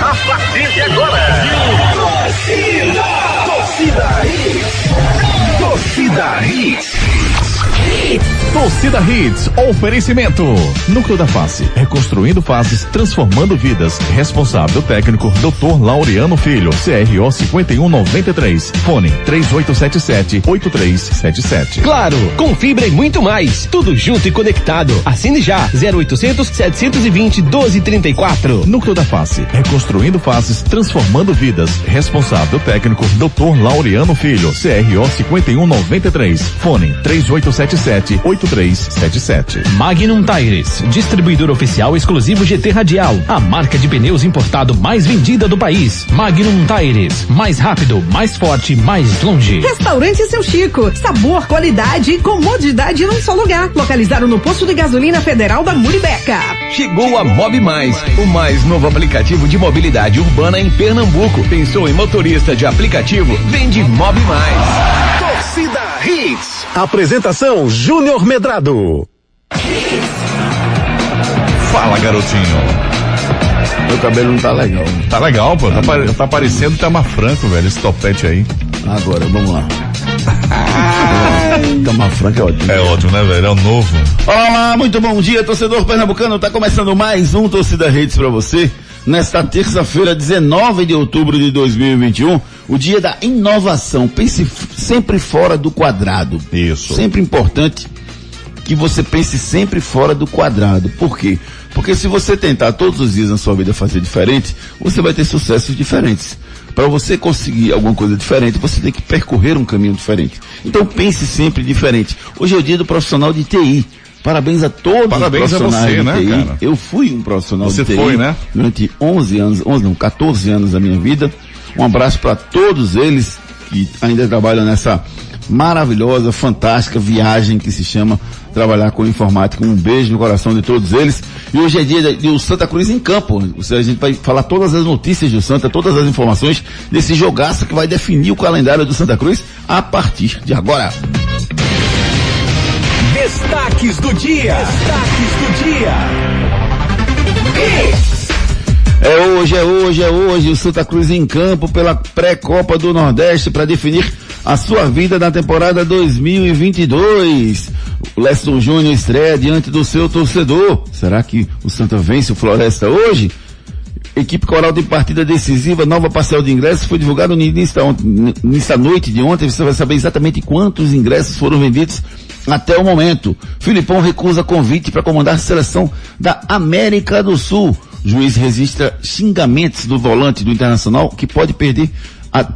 A partir de agora. Torcida. Torcida. Torcida. Torcida Hits, oferecimento. Núcleo da Face, reconstruindo faces, transformando vidas. Responsável técnico, Dr. Laureano Filho, CRO 5193. Fone 3877-8377. Claro, com fibra e muito mais. Tudo junto e conectado. Assine já, 0800 720 1234. Núcleo da Face, reconstruindo faces, transformando vidas. Responsável técnico, Dr. Laureano Filho, CRO 5193. Fone 3877-8377. Magnum Tires, distribuidor oficial exclusivo GT Radial, a marca de pneus importado mais vendida do país. Magnum Tires, mais rápido, mais forte, mais longe. Restaurante Seu Chico, sabor, qualidade e comodidade num só lugar. Localizado no posto de gasolina federal da Muribeca. Chegou a Mob Mais, o mais novo aplicativo de mobilidade urbana em Pernambuco. Pensou em motorista de aplicativo? Vende Mob Mais. Torcida Hits. Apresentação Júnior Medrado. Fala, garotinho. Meu cabelo não tá legal. Tá legal, pô. Tá, pare- tá parecendo Tama Franco, velho, esse topete aí. Agora, vamos lá. Tama Franca é ótimo. É ótimo, né, velho? É o novo. Olá, muito bom dia, torcedor pernambucano. Tá começando mais um Torcida Redes para você. Nesta terça-feira, 19 de outubro de 2021, o dia da inovação. Pense sempre fora do quadrado. Isso. Sempre importante que você pense sempre fora do quadrado. Por quê? Porque se você tentar todos os dias na sua vida fazer diferente, você vai ter sucessos diferentes. Para você conseguir alguma coisa diferente, você tem que percorrer um caminho diferente. Então pense sempre diferente. Hoje é o dia do profissional de TI. Parabéns a todos Parabéns os a profissionais você, de né, TI. cara? Eu fui um profissional Você de TI foi, né? durante 11 anos, 11 não, 14 anos da minha vida. Um abraço para todos eles que ainda trabalham nessa maravilhosa, fantástica viagem que se chama trabalhar com informática. Um beijo no coração de todos eles. E hoje é dia de, de o Santa Cruz em campo. Ou seja, a gente vai falar todas as notícias do Santa, todas as informações desse jogaço que vai definir o calendário do Santa Cruz a partir de agora. Destaques do dia. Destaques do dia. É hoje, é hoje, é hoje o Santa Cruz em campo pela pré-copa do Nordeste para definir a sua vida na temporada 2022. O Leston Júnior estreia diante do seu torcedor. Será que o Santa vence o Floresta hoje? Equipe Coral tem partida decisiva, nova parcela de ingressos foi divulgada no início da, ont- n- início da noite de ontem. Você vai saber exatamente quantos ingressos foram vendidos até o momento. Filipão recusa convite para comandar a seleção da América do Sul. Juiz registra xingamentos do volante do Internacional que pode perder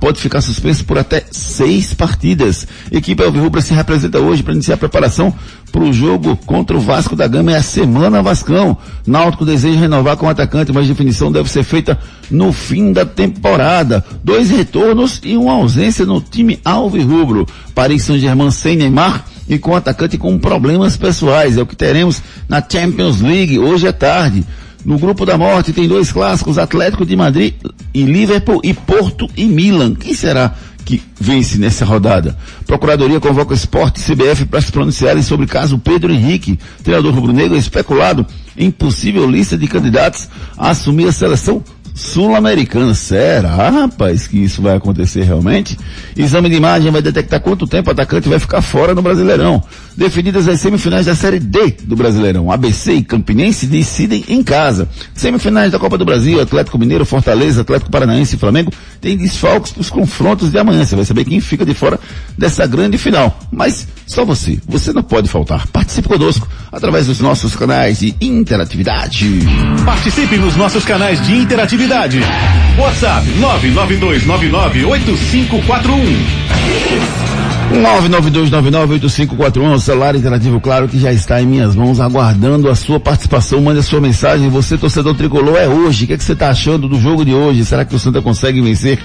pode ficar suspenso por até seis partidas. Equipe Alvirrubra se representa hoje para iniciar a preparação para o jogo contra o Vasco da Gama. É a semana Vascão. Náutico deseja renovar com o atacante, mas definição deve ser feita no fim da temporada. Dois retornos e uma ausência no time Alvirrubro. Paris Saint-Germain sem Neymar e com o atacante com problemas pessoais. É o que teremos na Champions League hoje à tarde. No grupo da morte tem dois clássicos, Atlético de Madrid e Liverpool e Porto e Milan. Quem será que vence nessa rodada? Procuradoria convoca Esporte e CBF para se pronunciarem sobre o caso Pedro Henrique. Treinador rubro-negro especulado em possível lista de candidatos a assumir a seleção sul-americana. Será, rapaz, que isso vai acontecer realmente? Exame de imagem vai detectar quanto tempo o atacante vai ficar fora no Brasileirão. Definidas as semifinais da Série D do Brasileirão. ABC e Campinense decidem em casa. Semifinais da Copa do Brasil, Atlético Mineiro, Fortaleza, Atlético Paranaense e Flamengo têm desfalques para os confrontos de amanhã. Você vai saber quem fica de fora dessa grande final. Mas só você, você não pode faltar. Participe conosco através dos nossos canais de interatividade. Participe nos nossos canais de interatividade. WhatsApp 992998541. 992998541 o celular interativo claro que já está em minhas mãos aguardando a sua participação. Mande a sua mensagem. Você, torcedor tricolor, é hoje. O que, é que você está achando do jogo de hoje? Será que o Santa consegue vencer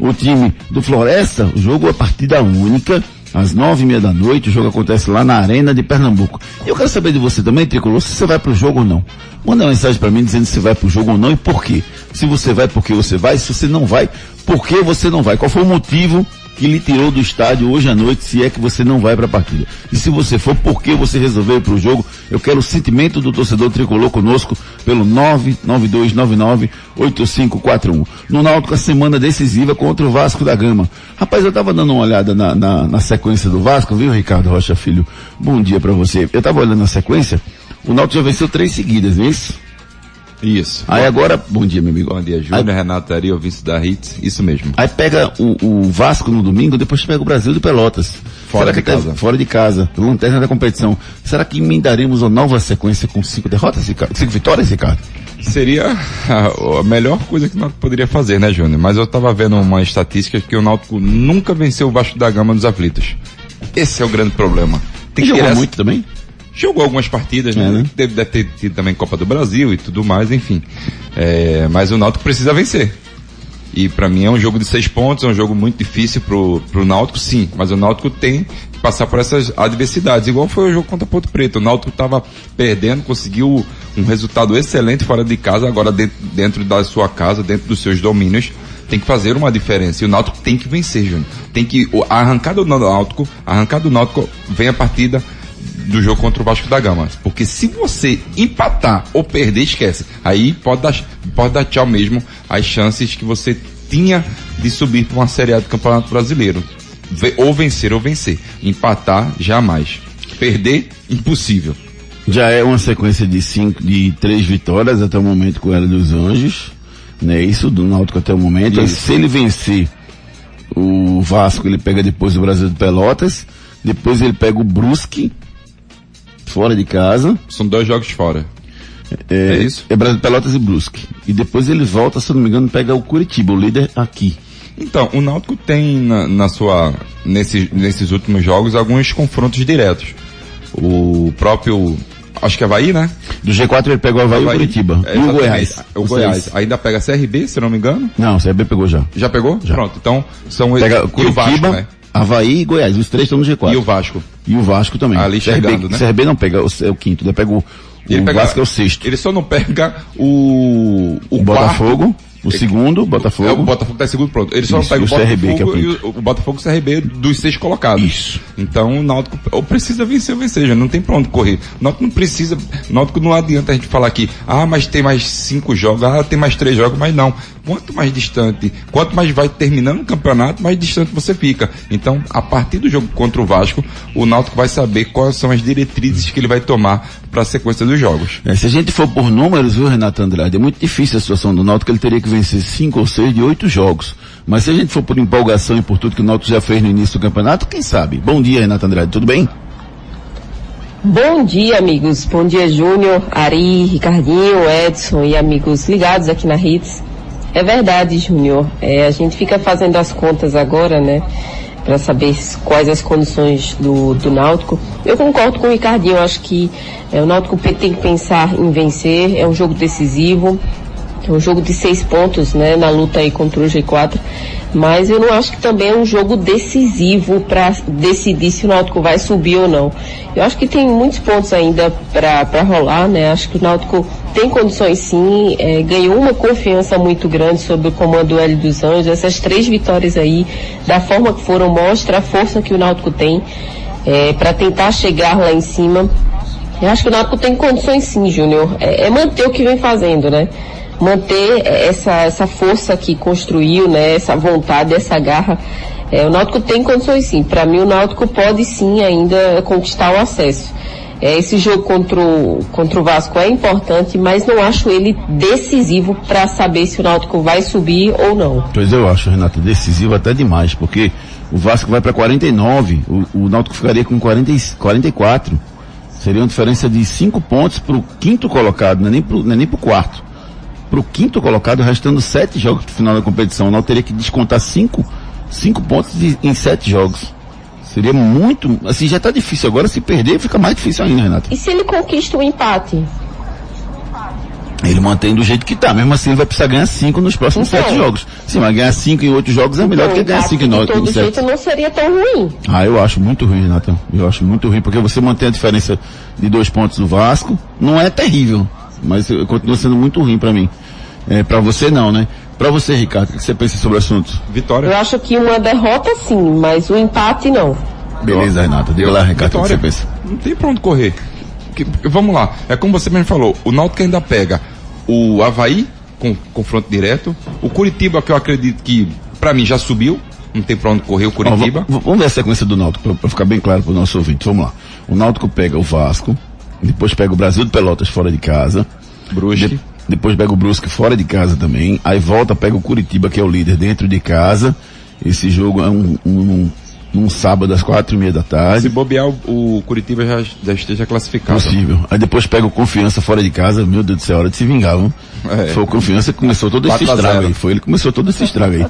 o time do Floresta? O jogo é partida única. Às nove e meia da noite, o jogo acontece lá na Arena de Pernambuco. E eu quero saber de você também, Tricolor, se você vai pro jogo ou não. Manda uma mensagem para mim dizendo se vai pro jogo ou não e por quê. Se você vai, por que você vai. Se você não vai, por que você não vai. Qual foi o motivo que lhe tirou do estádio hoje à noite, se é que você não vai para a partida. E se você for, por que você resolveu ir para o jogo Eu quero o sentimento do torcedor tricolor conosco pelo 992998541. No Náutico, a semana decisiva contra o Vasco da Gama. Rapaz, eu tava dando uma olhada na, na, na sequência do Vasco, viu, Ricardo Rocha Filho? Bom dia para você. Eu tava olhando na sequência, o Náutico já venceu três seguidas, não é isso? Isso. Aí agora, bom dia, meu amigo. Bom dia, Júnior, Renato Ari, ouvinte da Hits, isso mesmo. Aí pega o, o Vasco no domingo, depois pega o Brasil de Pelotas. Fora Será de casa. Fora de casa. Lanterna da competição. Será que emendaremos uma nova sequência com cinco derrotas, Ricardo? Cinco vitórias, Ricardo? Seria a, a melhor coisa que o Náutico poderia fazer, né, Júnior? Mas eu tava vendo uma estatística que o Náutico nunca venceu o Vasco da Gama nos aflitos. Esse é o grande problema. Tem que Jogou essa- muito também? Jogou algumas partidas, né? É, né? Deve, deve ter tido também Copa do Brasil e tudo mais, enfim. É, mas o Náutico precisa vencer. E pra mim é um jogo de seis pontos, é um jogo muito difícil pro, pro Náutico, sim. Mas o Náutico tem que passar por essas adversidades. Igual foi o jogo contra Ponto Preto. O Náutico tava perdendo, conseguiu um resultado excelente fora de casa, agora dentro, dentro da sua casa, dentro dos seus domínios. Tem que fazer uma diferença. E o Náutico tem que vencer, Júnior. Tem que, o- a arrancada do Náutico, a arrancada do Náutico vem a partida do jogo contra o Vasco da Gama. Porque se você empatar ou perder, esquece. Aí pode dar, pode dar tchau mesmo as chances que você tinha de subir para uma Série A do Campeonato Brasileiro. Ou vencer ou vencer. Empatar, jamais. Perder, impossível. Já é uma sequência de cinco, de três vitórias até o momento com ela dos Anjos. Né? Isso do Náutico até o momento. Se ele vencer o Vasco, ele pega depois o Brasil de Pelotas. Depois ele pega o Brusque, fora de casa. São dois jogos fora. É, É isso? É Pelotas e Brusque. E depois ele volta, se não me engano, pega o Curitiba, o líder aqui. Então, o Náutico tem na, na sua, nesses, nesses últimos jogos, alguns confrontos diretos. O próprio, acho que é Havaí, né? Do G4 ele pega o Havaí e o Curitiba. É, e o. Goiás. O Goiás. Ainda pega CRB, se não me engano. Não, o CRB pegou já. Já pegou? Já. Pronto. Então, são Pega e o Curitiba, Vasco, né? Havaí e Goiás. Os três estão no G4. E o Vasco. E o Vasco também. Ali CRB, chegando, né? CRB não pega, o- é o quinto, ele pega o, Ele o pega- Vasco é o sexto. Ele só não pega o, o, O Botafogo, o segundo, Botafogo. É, o Botafogo tá em segundo, pronto. Ele só Isso, não pega o o CRB, que é o Botafogo o, Botafogo e o CRB dos seis colocados. Isso. Então o Náutico ou precisa vencer ou vencer, já não tem pra onde correr. O Náutico não precisa, o Náutico não adianta a gente falar aqui, ah, mas tem mais cinco jogos, ah, tem mais três jogos, mas não. Quanto mais distante, quanto mais vai terminando o campeonato, mais distante você fica. Então, a partir do jogo contra o Vasco, o Náutico vai saber quais são as diretrizes que ele vai tomar para a sequência dos jogos. É, se a gente for por números, viu, Renato Andrade, é muito difícil a situação do Náutico, ele teria que vencer cinco ou seis de oito jogos. Mas se a gente for por empolgação e por tudo que o Náutico já fez no início do campeonato, quem sabe? Bom dia, Renato Andrade, tudo bem? Bom dia, amigos. Bom dia, Júnior, Ari, Ricardinho, Edson e amigos ligados aqui na Hits. É verdade, Júnior. É, a gente fica fazendo as contas agora, né? Para saber quais as condições do, do Náutico. Eu concordo com o Ricardinho. Acho que é, o Náutico tem que pensar em vencer. É um jogo decisivo. É um jogo de seis pontos, né, na luta aí contra o G4. Mas eu não acho que também é um jogo decisivo para decidir se o Náutico vai subir ou não. Eu acho que tem muitos pontos ainda para rolar, né? Acho que o Náutico tem condições sim, é, ganhou uma confiança muito grande sobre o comando do Hélio dos Anjos. Essas três vitórias aí, da forma que foram, mostra a força que o Náutico tem é, para tentar chegar lá em cima. Eu acho que o Náutico tem condições sim, Júnior. É, é manter o que vem fazendo, né? Manter essa, essa força que construiu, né? Essa vontade, essa garra. É, o Náutico tem condições sim. Para mim, o Náutico pode sim ainda conquistar o acesso. É, esse jogo contra o, contra o Vasco é importante, mas não acho ele decisivo para saber se o Náutico vai subir ou não. Pois eu acho, Renato, decisivo até demais, porque o Vasco vai para 49, o, o Náutico ficaria com 40, e- 44. Seria uma diferença de 5 pontos para o quinto colocado, não é nem para não é quarto. Para o quinto colocado, restando sete jogos pro final da competição. O Náutico teria que descontar cinco, cinco pontos de- em sete jogos. Seria muito, assim, já está difícil. Agora se perder fica mais difícil ainda, Renato. E se ele conquista o empate? Ele mantém do jeito que tá. Mesmo assim, ele vai precisar ganhar cinco nos próximos Então. sete jogos. Sim, mas ganhar cinco em oito jogos é melhor do que Então, ganhar cinco em de nove todo em sete. jeito não seria tão ruim. Ah, eu acho muito ruim, Renato. Eu acho muito ruim, porque você mantém a diferença de dois pontos do Vasco. Não é terrível, mas eh, continua sendo muito ruim pra mim. É, para você não, né? Pra você, Ricardo, o que você pensa sobre o assunto? Vitória. Eu acho que uma derrota sim, mas o empate não. Beleza, Renato. Diga lá, Ricardo, o que você pensa? Não tem pra onde correr. que, vamos lá, é como você mesmo falou, o Náutico ainda pega o Havaí com confronto direto, o Curitiba que eu acredito que para mim já subiu, não tem pra onde correr o Curitiba. Ó, vamos ver a sequência do Náutico, para ficar bem claro para o nosso ouvinte. Vamos lá. O Náutico pega o Vasco, depois pega o Brasil de Pelotas fora de casa. Brusque. De, depois pega o Brusque fora de casa também. Aí volta, pega o Curitiba, que é o líder, dentro de casa. Esse jogo é um, um, um sábado às quatro e meia da tarde. Se bobear, o, o Curitiba já, já esteja classificado. Possível. Aí depois pega o Confiança fora de casa. Meu Deus do céu, hora de se vingar, viu? É. Foi o Confiança que começou todo esse estrago aí. Foi ele que começou todo esse estrago aí.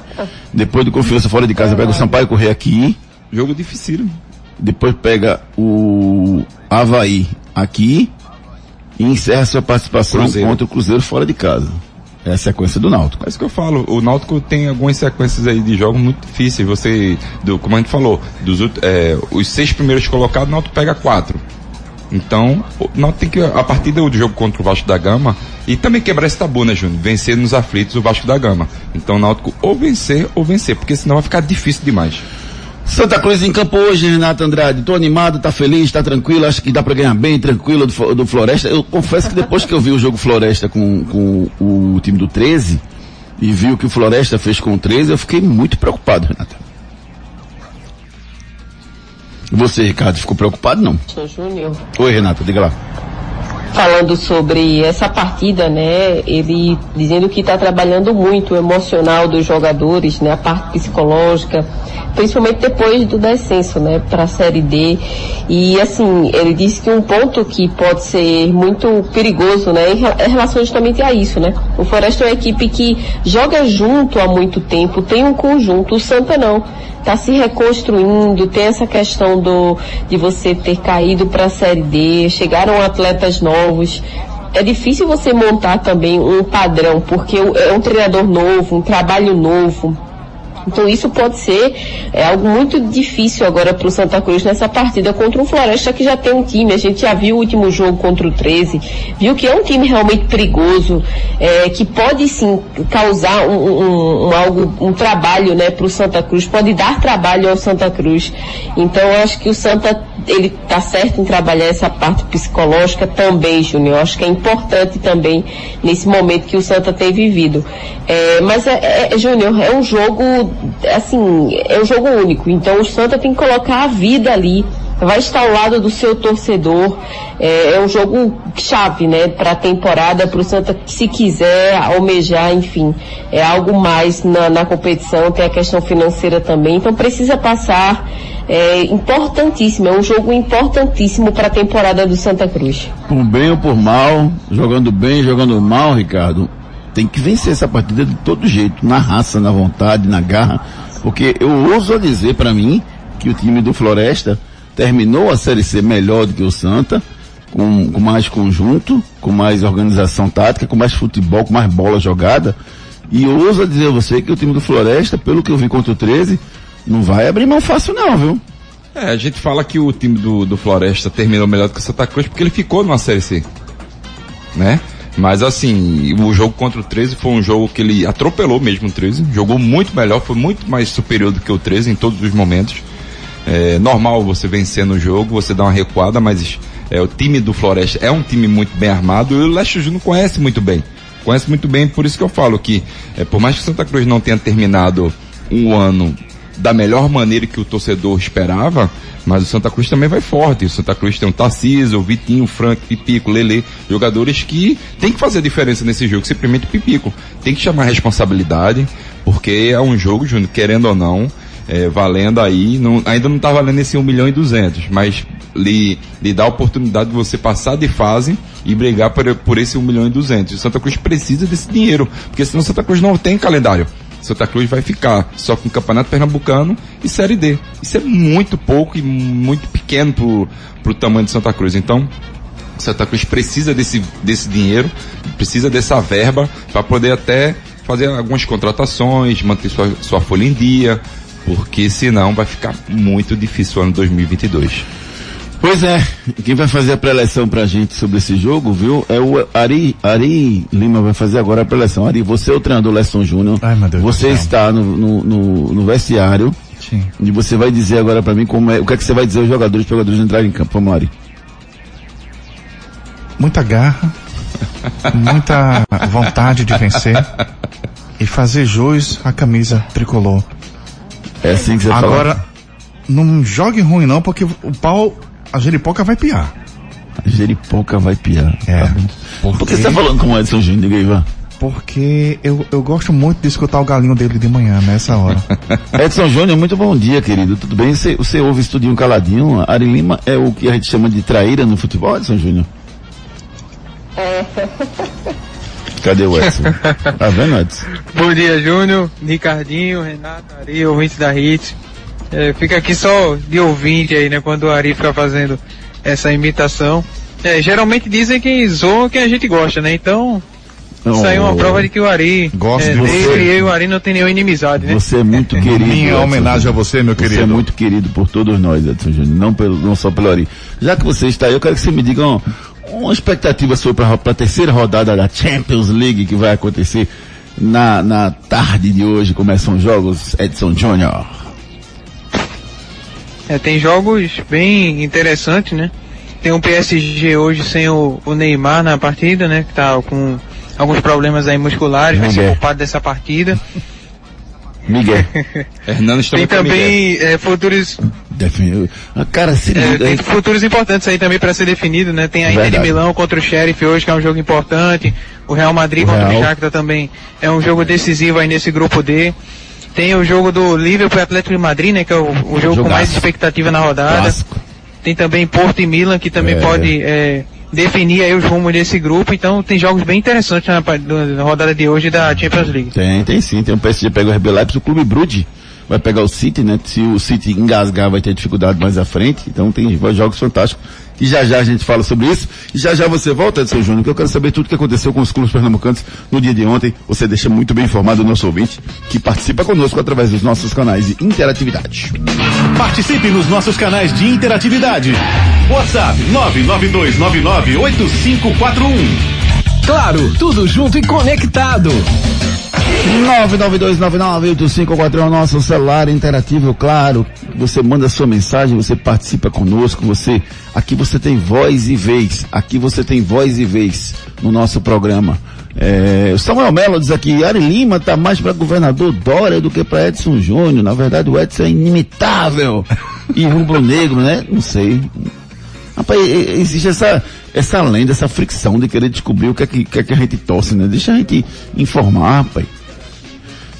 depois do Confiança fora de casa, pega o Sampaio correr aqui. Jogo difícil. Depois pega o Havaí aqui e encerra sua participação Cruzeiro. contra o Cruzeiro fora de casa. É a sequência do Náutico. É isso que eu falo. O Náutico tem algumas sequências aí de jogos muito difíceis. Você, do, como a gente falou, dos é, os seis primeiros colocados, o Náutico pega quatro. Então, o Náutico tem que, a partir do jogo contra o Vasco da Gama, e também quebrar esse tabu, né, Júnior? Vencer nos aflitos o Vasco da Gama. Então, o Náutico ou vencer ou vencer, porque senão vai ficar difícil demais. Santa Cruz em campo hoje, Renato Andrade. Tô animado, tá feliz, tá tranquilo, acho que dá para ganhar bem, tranquilo do, do, Floresta. Eu confesso que depois que eu vi o jogo Floresta com, com o, o time do 13 e vi o que o Floresta fez com o 13, eu fiquei muito preocupado, Renato. Você, Ricardo, ficou preocupado não? Júnior. Oi, Renato, diga lá falando sobre essa partida, né? Ele dizendo que está trabalhando muito o emocional dos jogadores, né? A parte psicológica, principalmente depois do descenso, né? Para a Série D. E assim, ele disse que um ponto que pode ser muito perigoso, né? Em relação justamente a isso, né? O Floresta é uma equipe que joga junto há muito tempo, tem um conjunto, o Santa não está se reconstruindo, tem essa questão do de você ter caído para a Série D, chegaram atletas novos. É difícil você montar também um padrão, porque é um treinador novo, um trabalho novo, então isso pode ser é, algo muito difícil agora para o Santa Cruz nessa partida contra o Floresta que já tem um time. A gente já viu o último jogo contra o 13, viu que é um time realmente perigoso, é, que pode sim causar um, um, um algo, um trabalho, né, para o Santa Cruz, pode dar trabalho ao Santa Cruz. Então eu acho que o Santa ele está certo em trabalhar essa parte psicológica também, Júnior. Acho que é importante também nesse momento que o Santa tem vivido. É, mas é, é Júnior, é um jogo assim, é um jogo único. Então o Santa tem que colocar a vida ali. Vai estar ao lado do seu torcedor. É, é um jogo chave, né, para a temporada, para o Santa, se quiser almejar, enfim, é algo mais na, na competição. Tem a questão financeira também. Então precisa passar. É importantíssimo, é um jogo importantíssimo para a temporada do Santa Cruz. Por bem ou por mal, jogando bem, jogando mal, Ricardo, tem que vencer essa partida de todo jeito, na raça, na vontade, na garra, porque eu ouso dizer para mim que o time do Floresta terminou a Série C melhor do que o Santa, com, com mais conjunto, com mais organização tática, com mais futebol, com mais bola jogada. E ouso dizer a você que o time do Floresta, pelo que eu vi contra o 13, não vai abrir mão fácil não, viu? É, a gente fala que o time do, do Floresta terminou melhor do que o Santa Cruz porque ele ficou numa Série C. Né? Mas assim, o jogo contra o 13 foi um jogo que ele atropelou mesmo o 13, jogou muito melhor, foi muito mais superior do que o 13 em todos os momentos. É normal você vencer no jogo, você dá uma recuada, mas é, o time do Floresta é um time muito bem armado e o Leste Júnior conhece muito bem. Conhece muito bem, por isso que eu falo que, é, por mais que Santa Cruz não tenha terminado um ano da melhor maneira que o torcedor esperava, mas o Santa Cruz também vai forte. O Santa Cruz tem o Tarcísio, o Vitinho, o Frank, Pipico, Lele, jogadores que tem que fazer diferença nesse jogo, simplesmente Pipico. Tem que chamar responsabilidade, porque é um jogo, Júnior, querendo ou não, é, valendo aí, não, ainda não está valendo esse 1 milhão e 200, mas lhe, lhe dá a oportunidade de você passar de fase e brigar por, por esse 1 milhão e 200. O Santa Cruz precisa desse dinheiro, porque senão o Santa Cruz não tem calendário. Santa Cruz vai ficar só com Campeonato Pernambucano e Série D. Isso é muito pouco e muito pequeno pro, pro tamanho de Santa Cruz. Então, Santa Cruz precisa desse, desse dinheiro, precisa dessa verba para poder até fazer algumas contratações, manter sua, sua folha em dia, porque senão vai ficar muito difícil o ano 2022. Pois é, quem vai fazer a preleção pra gente sobre esse jogo, viu? É o Ari, Ari Lima vai fazer agora a preleção. Ari, você é o treinador Lesson Júnior. Ai, meu Deus Você está no, no, no, no, vestiário. Sim. E você vai dizer agora para mim como é, o que é que você vai dizer aos jogadores para os jogadores entrarem em campo. Vamos Ari. muita garra, muita vontade de vencer e fazer jus à camisa tricolor. É assim que você Agora, não jogue ruim não, porque o pau, a jeripoca vai piar. A jeripoca vai piar. É. Tá. Por que você tá falando com o Edson Júnior, Ivan? Porque eu, eu gosto muito de escutar o galinho dele de manhã, nessa hora. Edson Júnior, muito bom dia, querido. Tudo bem? Você, você ouve estudinho caladinho? Ari Lima é o que a gente chama de traíra no futebol, Edson Júnior? Cadê o Edson? tá vendo, Edson? Bom dia, Júnior, Ricardinho, Renato, Ari, ouvinte da Hits. É, fica aqui só de ouvinte aí, né, quando o Ari fica fazendo essa imitação. É, geralmente dizem que zoam quem a gente gosta, né? Então, isso aí é uma prova de que o Ari, Gosto é, de você. dele e eu e o Ari não tem nenhuma inimizade, né? Você é muito querido. Minha Edson homenagem a você, meu Você é querido. muito querido por todos nós, Edson Júnior. Não, pelo, não só pelo Ari. Já que você está aí, eu quero que você me diga uma, uma expectativa sua para a terceira rodada da Champions League que vai acontecer na, na tarde de hoje. Começam os jogos, Edson Júnior. É, tem jogos bem interessantes, né? Tem um PSG hoje sem o, o Neymar na partida, né? Que tá com alguns problemas aí musculares, vai ser Miguel. culpado dessa partida. Miguel. Hernando está Tem Miguel. também é, futuros, Definiu. Ah, Cara, se é, liga. tem futuros importantes aí também para ser definido, né? Tem a Inter de. Milão contra o Sheriff hoje, que é um jogo importante. O Real Madrid O contra Real. o Shakhtar também é um jogo decisivo aí nesse grupo D. Tem o jogo do Liverpool e Atlético de Madrid, né? Que é o, o jogo com mais Jogaço. expectativa na rodada. Clássico. Tem também Porto e Milan, que também É. pode é, definir aí os rumos desse grupo. Então tem jogos bem interessantes na, na rodada de hoje da Champions League. Tem, tem sim. Tem um PSG pega o RB Leipzig, o Clube Brugge vai pegar o City, né? Se o City engasgar, vai ter dificuldade mais à frente. Então tem jogos fantásticos. E já já a gente fala sobre isso. E já já você volta, Edson Júnior, que eu quero saber tudo o que aconteceu com os clubes pernambucanos no dia de ontem. Você deixa muito bem informado o nosso ouvinte, que participa conosco através dos nossos canais de interatividade. Participe nos nossos canais de interatividade. WhatsApp 992998541. Claro, tudo junto e conectado. 992998541 é nosso celular interativo, claro. Você manda sua mensagem, você participa conosco, você aqui você tem voz e vez. Aqui você tem voz e vez no nosso programa. É, Samuel Melo diz aqui, Ari Lima tá mais para governador Dória do que para Edson Júnior. Na verdade, o Edson é inimitável. E rubro-negro, né? Não sei. Rapaz, existe essa, essa lenda, essa fricção de querer descobrir o que é que, que é que a gente torce, né? Deixa a gente informar, rapaz.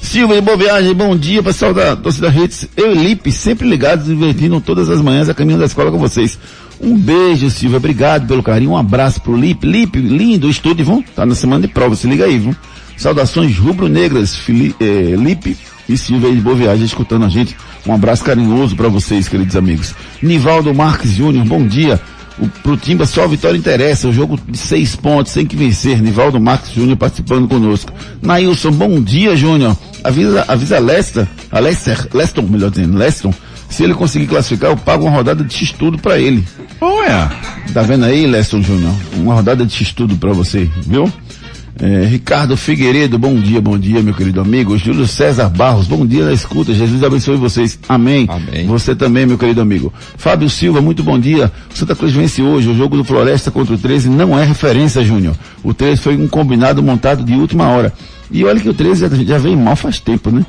Silva de Boa Viagem, bom dia, pessoal da torcida Hits. Eu e Lipe, sempre ligados, divertindo todas as manhãs a caminho da escola com vocês. Um beijo, Silva, obrigado pelo carinho, um abraço pro Lipe. Lipe, lindo, estude, vão? Tá na semana de prova, se liga aí, viu? Saudações rubro-negras, eh, Lipe e Silva de Boa Viagem, escutando a gente. Um abraço carinhoso para vocês, queridos amigos. Nivaldo Marques Júnior, bom dia. O, pro Timba só a vitória interessa, o jogo de seis pontos, tem que vencer. Nivaldo Marques Júnior participando conosco. Nailson, bom dia, Júnior. Avisa, avisa Lester, a Lester, Leston, melhor dizendo, Leston, se ele conseguir classificar, eu pago uma rodada de X-Tudo pra ele. Olha, Tá vendo aí, Leston Júnior? Uma rodada de X-Tudo pra você, viu? É, Ricardo Figueiredo, bom dia, bom dia, meu querido amigo. Júlio César Barros, bom dia na escuta. Jesus abençoe vocês. Amém. Amém. Você também, meu querido amigo. Fábio Silva, muito bom dia. O Santa Cruz vence hoje. O jogo do Floresta contra o 13 não é referência, Júnior. O 13 foi um combinado montado de última hora. E olha que o 13 já, já vem mal faz tempo, né?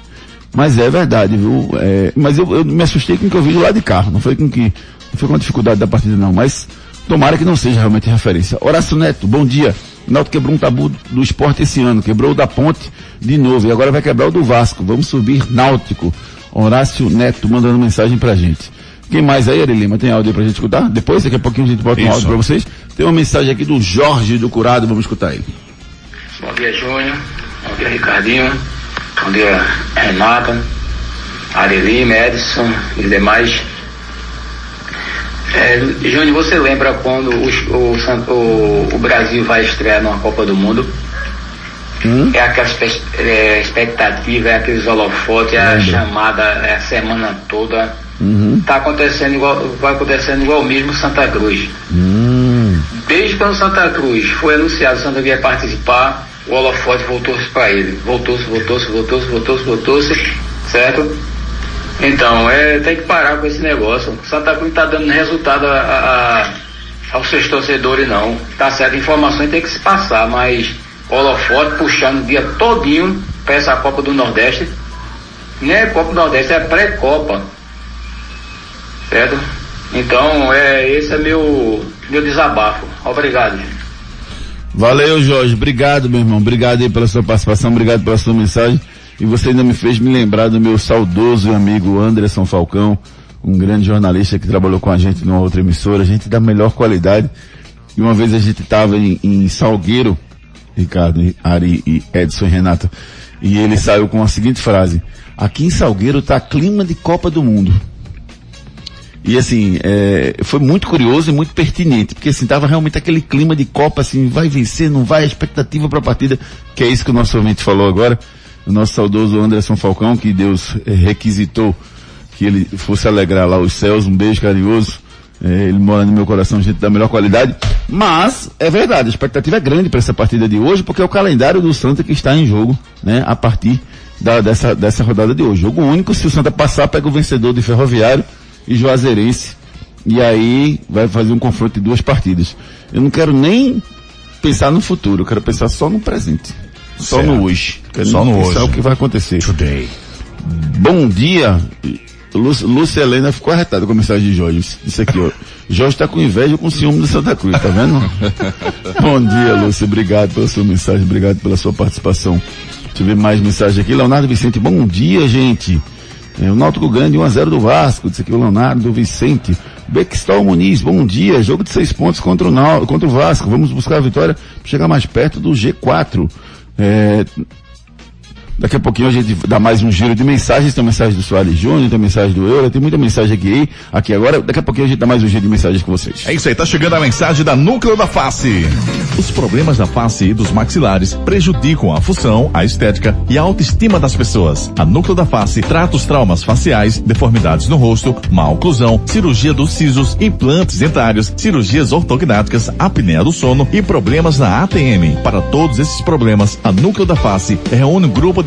Mas é verdade, viu? É, mas eu, eu me assustei com o que eu vi do lado de carro. Não foi com que, não foi com a dificuldade da partida não, mas tomara que não seja realmente referência. Horácio Neto, bom dia. O Náutico quebrou um tabu do esporte esse ano, quebrou o da ponte de novo e agora vai quebrar o do Vasco. Vamos subir Náutico. Horácio Neto mandando mensagem pra gente. Quem mais aí, Ari Lima? Tem áudio aí pra gente escutar? Depois, daqui a pouquinho a gente bota um áudio pra vocês. Tem uma mensagem aqui do Jorge do Curado, vamos escutar ele. Bom dia, Júnior. Bom dia, Ricardinho. Bom dia, Renata, Ari Lima, Edson e demais. É, Júnior, você lembra quando o, o o- Brasil vai estrear numa Copa do Mundo? É aquela é, expectativa, é aqueles holofotes, é a chamada é a semana toda. Uhum. Tá acontecendo igual, vai acontecendo igual mesmo Santa Cruz. Hum. Desde quando Santa Cruz foi anunciado Santa Cruz ia participar, o holofote voltou-se para ele. Voltou-se, voltou-se, voltou-se, voltou-se, voltou-se, certo? Então, é, tem que parar com esse negócio. Santa Cruz está dando resultado há, há- aos seus torcedores não. Tá certo, informações tem que se passar, mas holofote puxando o dia todinho para essa Copa do Nordeste. Nem é Copa do Nordeste, é pré-Copa. Certo? Então, é, esse é meu, meu desabafo. Obrigado. Valeu, Jorge. Obrigado, meu irmão. Obrigado aí pela sua participação, obrigado pela sua mensagem. E você ainda me fez me lembrar do meu saudoso amigo Anderson Falcão, um grande jornalista que trabalhou com a gente numa outra emissora, gente da melhor qualidade. E uma vez a gente estava em, em, Salgueiro, Ricardo, Ari e Edson e Renata, e ele saiu com a seguinte frase, aqui em Salgueiro tá clima de Copa do Mundo. E assim, é, foi muito curioso e muito pertinente, porque assim, tava realmente aquele clima de Copa, assim, vai vencer, não vai, expectativa para a partida, que é isso que o nosso ouvinte falou agora, o nosso saudoso Anderson Falcão, que Deus é, requisitou que ele fosse alegrar lá os céus, um beijo carinhoso, é, ele mora no meu coração, gente da melhor qualidade, mas é verdade, a expectativa é grande para essa partida de hoje, porque é o calendário do Santa que está em jogo, né, a partir da, dessa, dessa rodada de hoje. Jogo único, se o Santa passar, pega o vencedor de Ferroviário, e Juazeirense. E aí vai fazer um confronto de duas partidas. Eu não quero nem pensar no futuro, eu quero pensar só no presente. Só certo. no hoje. Quero só no hoje. o que vai acontecer. Today. Bom dia. Lúcia Helena ficou arretada com a mensagem de Jorge. Isso aqui, ó. Jorge está com inveja com ciúme do Santa Cruz, tá vendo? Bom dia, Lúcia. Obrigado pela sua mensagem, obrigado pela sua participação. Deixa eu ver mais mensagem aqui. Leonardo Vicente, bom dia, gente. É, o Náutico Grande 1x0 do Vasco, disse aqui o Leonardo Vicente. Bextal Muniz, bom dia. Jogo de seis pontos contra o, Náutico, contra o Vasco. Vamos buscar a vitória para chegar mais perto do G4. É, Daqui a pouquinho a gente dá mais um giro de mensagens. Tem mensagem do Soares Júnior, tem mensagem do Euro, tem muita mensagem aqui, aqui agora. Daqui a pouquinho a gente dá mais um giro de mensagens com vocês. É isso aí, tá chegando a mensagem da Núcleo da Face. Os problemas da face e dos maxilares prejudicam a função, a estética e a autoestima das pessoas. A Núcleo da Face trata os traumas faciais, deformidades no rosto, má oclusão, cirurgia dos sisos, implantes dentários, cirurgias ortognáticas, apneia do sono e problemas na ATM. Para todos esses problemas, a Núcleo da Face reúne um grupo de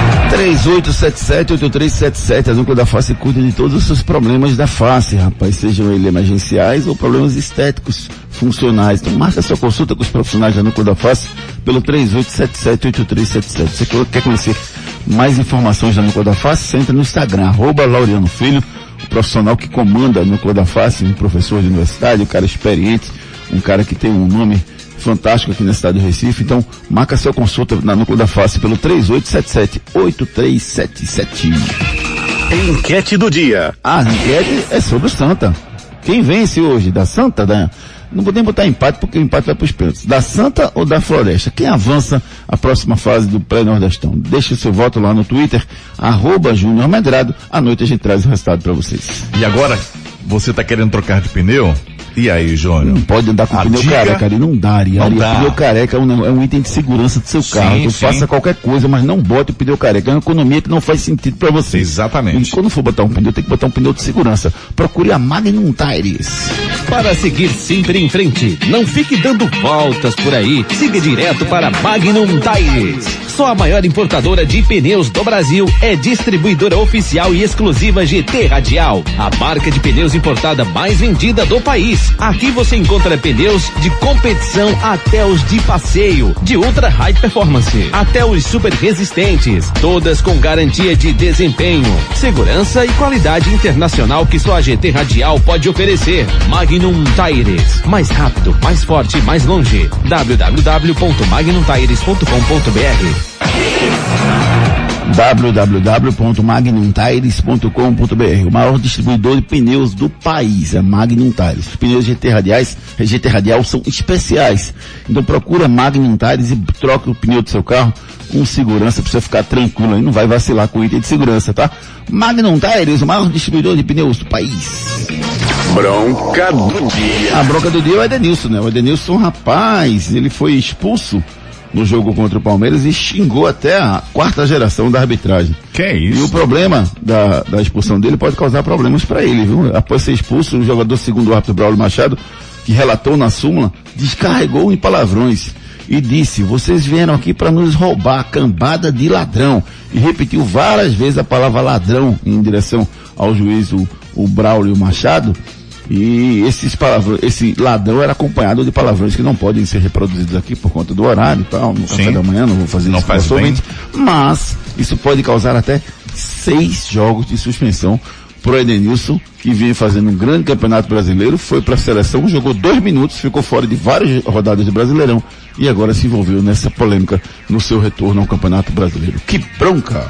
3877-8377. A Núcleo da Face cuida de todos os seus problemas da face, rapaz. Sejam eles emergenciais ou problemas estéticos, funcionais. Então marca sua consulta com os profissionais da Núcleo da Face pelo 3877-8377. Você quer conhecer mais informações da Núcleo da Face? Entra no Instagram, arroba Laureano Filho, o profissional que comanda a Núcleo da Face, um professor de universidade, um cara experiente, um cara que tem um nome fantástico aqui na cidade do Recife. Então, marca sua consulta na Núcleo da Face pelo 3877-8377. Enquete do dia. A enquete é sobre o Santa. Quem vence hoje? Da Santa? Da... Não podemos botar empate porque o empate vai para os pênaltis. Da Santa ou da Floresta? Quem avança a próxima fase do pré-nordestão? Deixe seu voto lá no Twitter, arroba Júnior Medrado. À noite a gente traz o resultado para vocês. E agora, você está querendo trocar de pneu? E aí, Júnior? Não pode andar com a pneu dica... careca, ali não dá, Ari. Não Ari, dá. pneu careca é um, é um, item de segurança do seu carro. Sim, tu sim. faça qualquer coisa, mas não bote o pneu careca. É uma economia que não faz sentido para você. Exatamente. E quando for botar um pneu, tem que botar um pneu de segurança. Procure a Magnum Tires. Para seguir sempre em frente, não fique dando voltas por aí. Siga direto para Magnum Tires. Só a maior importadora de pneus do Brasil é distribuidora oficial e exclusiva GT Radial, a marca de pneus importada mais vendida do país. Aqui você encontra pneus de competição até os de passeio, de ultra high performance, até os super resistentes, todas com garantia de desempenho, segurança e qualidade internacional que só a GT Radial pode oferecer. Magnum Tires, mais rápido, mais forte, mais longe. www.magnumtires.com.br www.magnumtires.com.br O maior distribuidor de pneus do país é Magnum Tires. Os pneus GT radiais, GT radial são especiais. Então procura Magnum Tires e troca o pneu do seu carro com segurança para você ficar tranquilo e não vai vacilar com o item de segurança, tá? Magnum Tires, o maior distribuidor de pneus do país. Bronca do dia. A bronca do dia é o Edenilson, né? O Edenilson, rapaz, ele foi expulso no jogo contra o Palmeiras e xingou até a quarta geração da arbitragem. Que é isso? E o problema da, da expulsão dele pode causar problemas para ele, viu? Após ser expulso, o jogador segundo o árbitro Braulio Machado, que relatou na súmula, descarregou em palavrões e disse: "Vocês vieram aqui para nos roubar, cambada de ladrão". E repetiu várias vezes a palavra ladrão em direção ao juiz o, o Braulio Machado. E esses palavrões, esse ladrão era acompanhado de palavrões que não podem ser reproduzidos aqui por conta do horário e tal, no café da manhã, não vou fazer Não isso faz mas isso pode causar até seis jogos de suspensão. Pro Edenilson, que vinha fazendo um grande campeonato brasileiro, foi para a seleção, jogou dois minutos, ficou fora de várias rodadas de Brasileirão e agora se envolveu nessa polêmica no seu retorno ao Campeonato Brasileiro. Que bronca!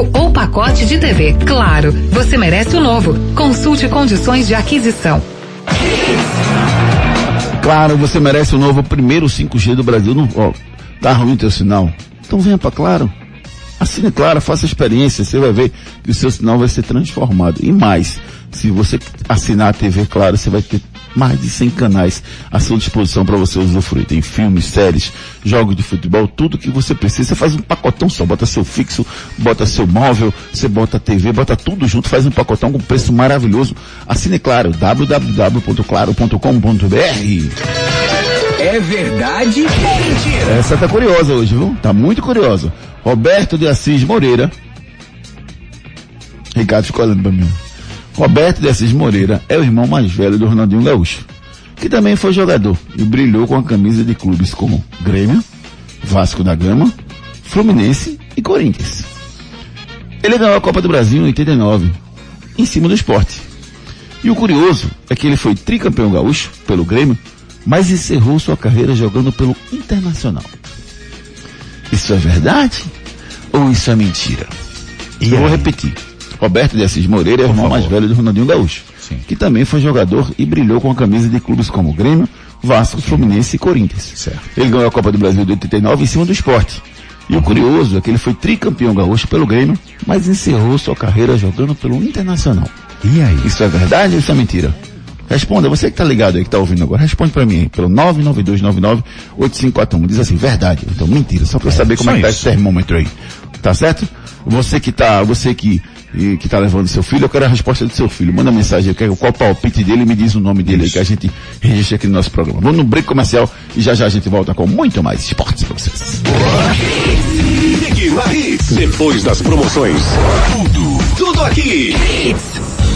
ou pacote de TV. Claro, você merece o novo. Consulte condições de aquisição. Claro, você merece o novo primeiro 5G do Brasil. Não, ó, tá ruim teu sinal? Então venha para Claro. Assine Claro, faça experiência, você vai ver que o seu sinal vai ser transformado. E mais, se você assinar a TV Claro, você vai ter mais de 100 canais à sua disposição para você usufruir. Tem filmes, séries, jogos de futebol, tudo que você precisa. Você faz um pacotão só, bota seu fixo, bota seu móvel, você bota a TV, bota tudo junto, faz um pacotão com preço maravilhoso. Assine Claro, www.claro.com.br. É verdade ou mentira? Essa tá curiosa hoje, viu? Tá muito curiosa. Roberto de Assis Moreira. Ricardo ficou olhando pra mim. Roberto de Assis Moreira é o irmão mais velho do Ronaldinho Gaúcho, que também foi jogador e brilhou com a camisa de clubes como Grêmio, Vasco da Gama, Fluminense e Corinthians. Ele ganhou a Copa do Brasil em 89, em cima do esporte. E o curioso é que ele foi tricampeão gaúcho pelo Grêmio, mas encerrou sua carreira jogando pelo Internacional. Isso é verdade? Ou isso é mentira? E eu vou repetir. Roberto de Assis Moreira é o irmão mais velho do Ronaldinho Gaúcho, que também foi jogador e brilhou com a camisa de clubes como Grêmio, Vasco, Fluminense e Corinthians. Ele ganhou a Copa do Brasil de 89 em cima do esporte. E o curioso é que ele foi tricampeão gaúcho pelo Grêmio, mas encerrou sua carreira jogando pelo Internacional. E aí? Isso é verdade ou isso é mentira? Responda, você que tá ligado aí, que tá ouvindo agora, responde pra mim aí, pelo 99299-8541. Diz assim, verdade. Então, mentira, só pra eu saber como é que tá isso. esse termômetro aí. Tá certo? Você que tá, você que, e- que tá levando seu filho, eu quero a resposta do seu filho. Manda mensagem, eu quero qual o palpite dele e me diz o nome dele aí, que a gente registra aqui no nosso programa. Vamos no break comercial e já já a gente volta com muito mais esportes pra vocês. Depois das promoções. Tudo, tudo aqui.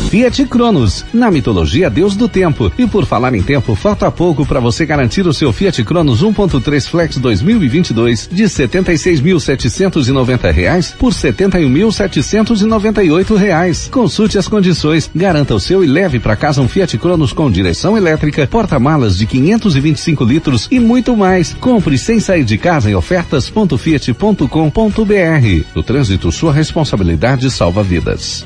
Fiat Cronos, na mitologia Deus do Tempo. E por falar em tempo, falta pouco para você garantir o seu Fiat Cronos 1.3 Flex 2022 de 76.790 reais por 71.798 reais. Consulte as condições, garanta o seu e leve para casa um Fiat Cronos com direção elétrica, porta-malas de 525 litros e muito mais. Compre sem sair de casa em ofertas.fiat.com.br. No trânsito, sua responsabilidade salva vidas.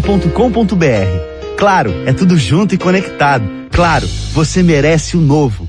claro.com.br. Claro, é tudo junto e conectado. Claro, você merece o novo.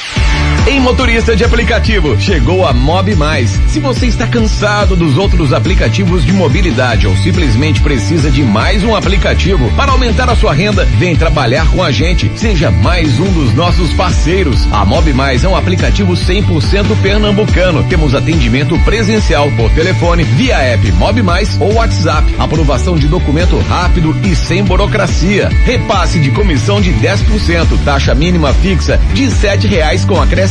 Em motorista de aplicativo, chegou a Mob Mais. Se você está cansado dos outros aplicativos de mobilidade ou simplesmente precisa de mais um aplicativo para aumentar a sua renda, vem trabalhar com a gente. Seja mais um dos nossos parceiros. A Mob Mais é um aplicativo 100% pernambucano. Temos atendimento presencial por telefone, via app Mob Mais ou WhatsApp. Aprovação de documento rápido e sem burocracia. Repasse de comissão de 10%, taxa mínima fixa de sete reais com acréscimo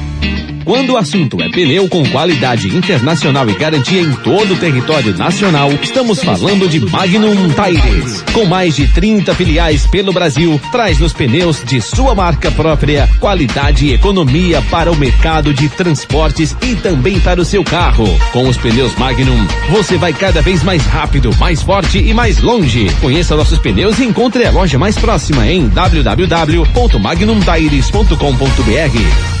Quando o assunto é pneu com qualidade internacional e garantia em todo o território nacional, estamos falando de Magnum Tires. Com mais de 30 filiais pelo Brasil, traz nos pneus de sua marca própria qualidade e economia para o mercado de transportes e também para o seu carro. Com os pneus Magnum, você vai cada vez mais rápido, mais forte e mais longe. Conheça nossos pneus e encontre a loja mais próxima em www.magnumtires.com.br.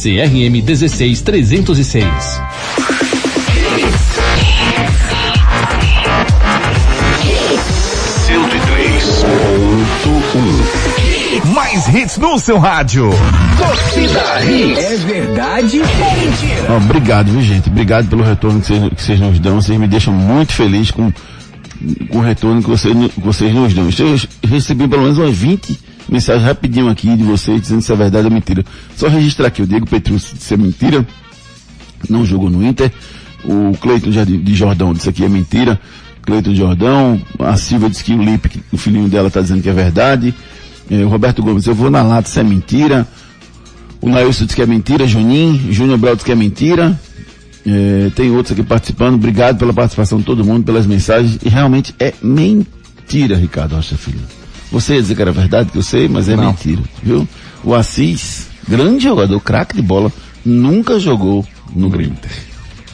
CRM 16306. Mais hits no seu rádio. Torcida Hits. É verdade ou mentira? Obrigado, viu gente? Obrigado pelo retorno que vocês, que vocês nos dão. Vocês me deixam muito feliz com, com o retorno que vocês, que vocês nos dão. Eu recebi pelo menos umas 20 mensagens rapidinho aqui de vocês dizendo se é verdade ou mentira. Só registrar aqui, o Diego Petrus disse é mentira, não jogou no Inter. O Cleiton de Jordão disse aqui é mentira. Cleiton de Jordão, a Silva disse que o Lipe, o filhinho dela está dizendo que é verdade. É, o Roberto Gomes, eu vou na lata, é mentira. O Nailson disse que é mentira, Juninho, Júnior Brau disse que é mentira. É, tem outros aqui participando. Obrigado pela participação de todo mundo, pelas mensagens. E realmente é mentira, Ricardo Rocha Filho. Você ia dizer que era verdade, que eu sei, mas é Não. mentira, viu? O Assis, grande jogador, craque de bola, nunca jogou no Grêmio.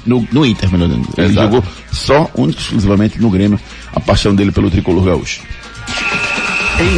No, no Inter, melhor dizendo. Ele Exato. jogou só, único e exclusivamente no Grêmio, a paixão dele pelo tricolor gaúcho.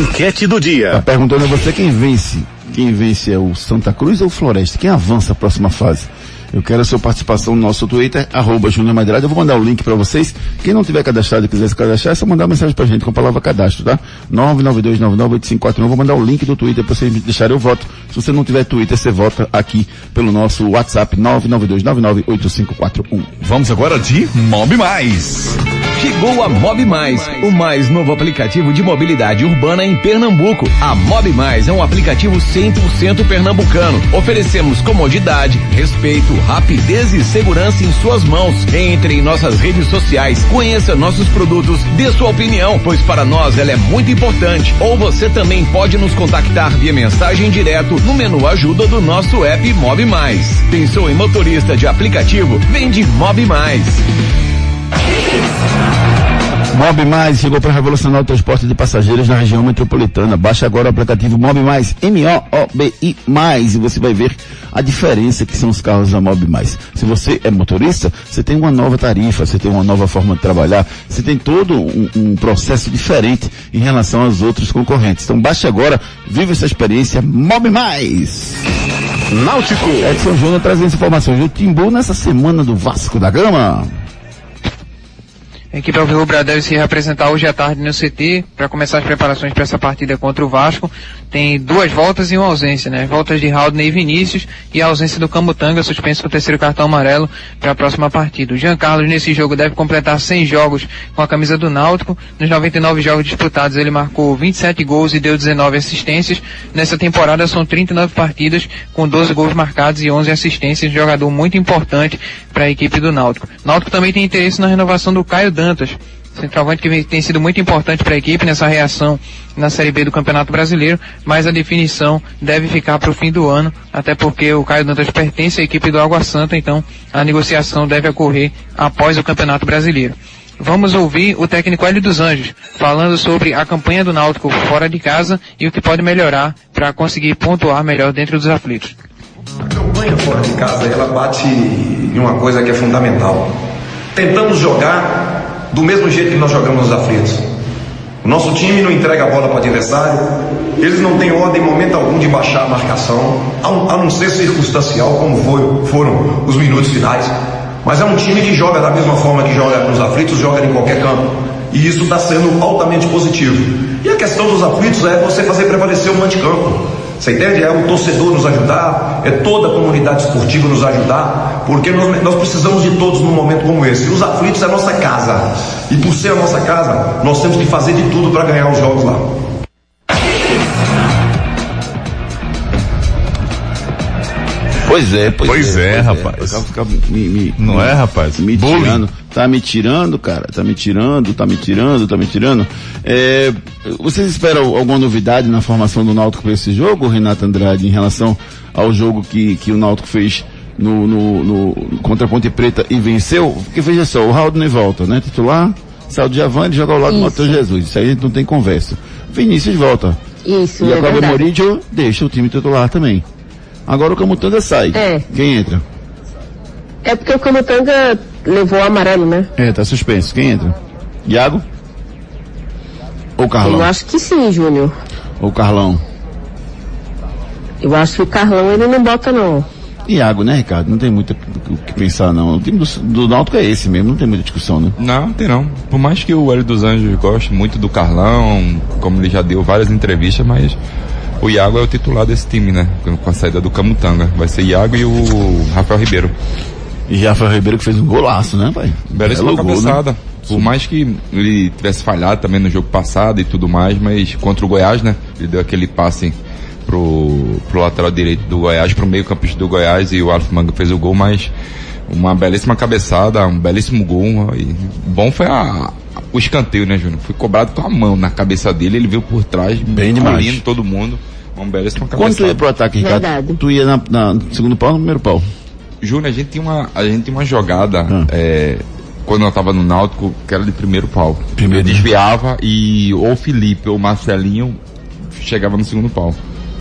Enquete do Tá dia. perguntando a você quem vence. Quem vence é o Santa Cruz ou o Floresta? Quem avança a próxima fase? Eu quero a sua participação no nosso Twitter, arroba Júnior. Eu vou mandar o link para vocês. Quem não tiver cadastrado e quiser se cadastrar, é só mandar uma mensagem pra gente com a palavra cadastro, tá? 992998541. Eu vou mandar o link do Twitter para vocês deixarem o voto. Se você não tiver Twitter, você vota aqui pelo nosso WhatsApp 992998541. Vamos agora de Mob Mais. Chegou a Mob Mais, o mais novo aplicativo de mobilidade urbana em Pernambuco. A Mob Mais é um aplicativo 100% pernambucano. Oferecemos comodidade, respeito, rapidez e segurança em suas mãos. Entre em nossas redes sociais, conheça nossos produtos, dê sua opinião, pois para nós ela é muito importante. Ou você também pode nos contactar via mensagem direto no menu ajuda do nosso app Mob Mais. Pensou em motorista de aplicativo? Vende Mob Mais. Mob Mais chegou para revolucionar o transporte de passageiros na região metropolitana. Baixe agora o aplicativo Mob Mais, M-O-O-B-I Mais, e você vai ver a diferença que são os carros da Mob Mais. Se você é motorista, você tem uma nova tarifa, você tem uma nova forma de trabalhar, você tem todo um, um processo diferente em relação aos outros concorrentes. Então baixe agora, viva essa experiência Mob Mais. Náutico. Edson Júnior trazendo informações do Timbu nessa semana do Vasco da Gama. A equipe Alvirrubra deve se representar hoje à tarde no CT para começar as preparações para essa partida contra o Vasco. Tem duas voltas e uma ausência, né? Voltas de Haldney e Vinícius e a ausência do Camutanga, suspenso com o terceiro cartão amarelo para a próxima partida. O Jean Carlos nesse jogo deve completar 100 jogos com a camisa do Náutico. Nos 99 jogos disputados ele marcou 27 gols e deu 19 assistências. Nessa temporada são 39 partidas com 12 gols marcados e 11 assistências. Jogador muito importante para a equipe do Náutico. Náutico também tem interesse na renovação do Caio Dantas, centroavante que tem sido muito importante para a equipe nessa reação na Série B do Campeonato Brasileiro, mas a definição deve ficar para o fim do ano, até porque o Caio Dantas pertence à equipe do Água Santa, então a negociação deve ocorrer após o Campeonato Brasileiro. Vamos ouvir o técnico Hélio dos Anjos falando sobre a campanha do Náutico fora de casa e o que pode melhorar para conseguir pontuar melhor dentro dos aflitos. A campanha fora de casa ela bate em uma coisa que é fundamental. Tentamos jogar do mesmo jeito que nós jogamos nos aflitos. O nosso time não entrega a bola para o adversário, eles não têm ordem em momento algum de baixar a marcação, a, não ser circunstancial, como foram os minutos finais. Mas é um time que joga da mesma forma que joga nos aflitos, joga em qualquer campo. E isso está sendo altamente positivo. E a questão dos aflitos é você fazer prevalecer o anticampo. Você entende? É o torcedor nos ajudar, é toda a comunidade esportiva nos ajudar, porque nós, nós precisamos de todos num momento como esse. E os aflitos é a nossa casa. E por ser a nossa casa, nós temos que fazer de tudo para ganhar os jogos lá. Pois é, pois, Pois é, rapaz. O fica me, me- Não me- é, rapaz? Me Bullying. tirando. Tá me tirando, cara. Tá me tirando, tá me tirando, tá me tirando. É, vocês esperam alguma novidade na formação do Náutico para esse jogo, Renato Andrade, em relação ao jogo que, que o Náutico fez no, no, no- contra a Ponte Preta e venceu? Porque veja só, o Raul volta, né? Titular, saiu do Javane e joga ao lado do Isso. Matheus Jesus. Isso aí a gente não tem conversa. Vinícius volta. Isso, E é a Cláudio verdade. Morídio deixa o time titular também. Agora o Camutanga sai. É. Quem entra? É porque o Camutanga levou o amarelo, né? É, tá suspenso. Quem entra? Iago? Ou Carlão? Eu acho que sim, Júnior. Ou Carlão? Eu acho que o Carlão ele não bota não. Iago, né, Ricardo? Não tem muito o que pensar, não. O time do, do Náutico é esse mesmo, não tem muita discussão, né? Não, tem não. Por mais que o Hélio dos Anjos goste muito do Carlão, como ele já deu várias entrevistas, mas o Iago é o titular desse time, né? Com a saída do Camutanga. Vai ser Iago e o Rafael Ribeiro. E Rafael Ribeiro que fez um golaço, né, pai? Belíssima Belo gol, né? cabeçada. Por mais que ele tivesse falhado também no jogo passado e tudo mais, mas contra o Goiás, né? Ele deu aquele passe pro, pro lateral direito do Goiás, pro meio campista do Goiás e o Alf Manga fez o gol, mas uma belíssima cabeçada, um belíssimo gol. E bom foi a, o escanteio, né, Júnior? Foi cobrado com a mão na cabeça dele, ele veio por trás, Bem demais. todo mundo. Uma belíssima Quando tu ia pro ataque, Ricardo? Verdade. Tu ia na, na- no segundo pau ou no primeiro pau? Júnior, a gente tinha uma, a gente tinha uma jogada, Ah. é, quando eu tava no Náutico, que era de primeiro pau. Primeiro. Eu desviava e ou o Felipe ou o Marcelinho chegava no segundo pau.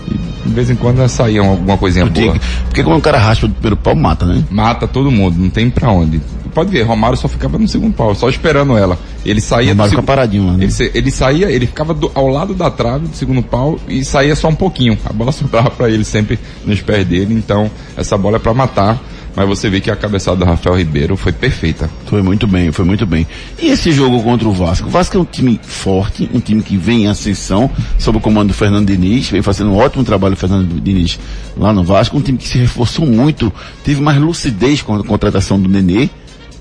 E de vez em quando saía alguma coisinha boa. que- Porque quando o cara raspa do primeiro pau, mata, né? Mata todo mundo, não tem pra onde. Pode ver, Romário só ficava no segundo pau, só esperando ela. Ele saía Romário do paradinho lá, né? ele, ele saía, ele ficava do- ao lado da trave do segundo pau e saía só um pouquinho. A bola sobrava pra ele sempre nos pés dele, então essa bola é pra matar. Mas você vê que a cabeçada do Rafael Ribeiro foi perfeita. Foi muito bem, foi muito bem. E esse jogo contra o Vasco? O Vasco é um time forte, um time que vem em ascensão, sob o comando do Fernando Diniz, vem fazendo um ótimo trabalho o Fernando Diniz lá no Vasco, um time que se reforçou muito, teve mais lucidez com a contratação do Nenê,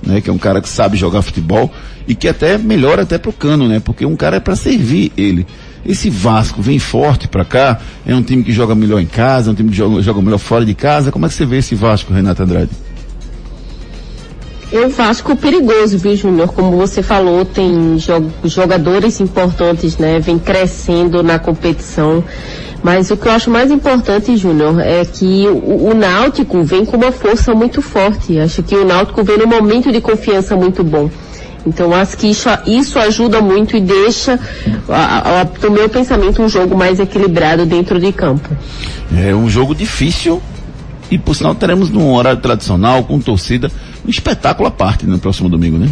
né, que é um cara que sabe jogar futebol e que até melhora até pro Cano, né, porque um cara é para servir ele. Esse Vasco vem forte pra cá, é um time que joga melhor em casa, é um time que joga, joga melhor fora de casa. Como é que você vê esse Vasco, Renato Andrade? Eu Vasco perigoso, viu, Júnior? Como você falou, tem jo- jogadores importantes, né? Vem crescendo na competição. Mas o que eu acho mais importante, Júnior, é que o, o Náutico vem com uma força muito forte. Acho que o Náutico vem num momento de confiança muito bom. Então acho que isso, isso ajuda muito e deixa, a, do meu pensamento, um jogo mais equilibrado dentro de campo. É um jogo difícil e por sinal teremos num horário tradicional, com torcida, um espetáculo à parte no próximo domingo, né?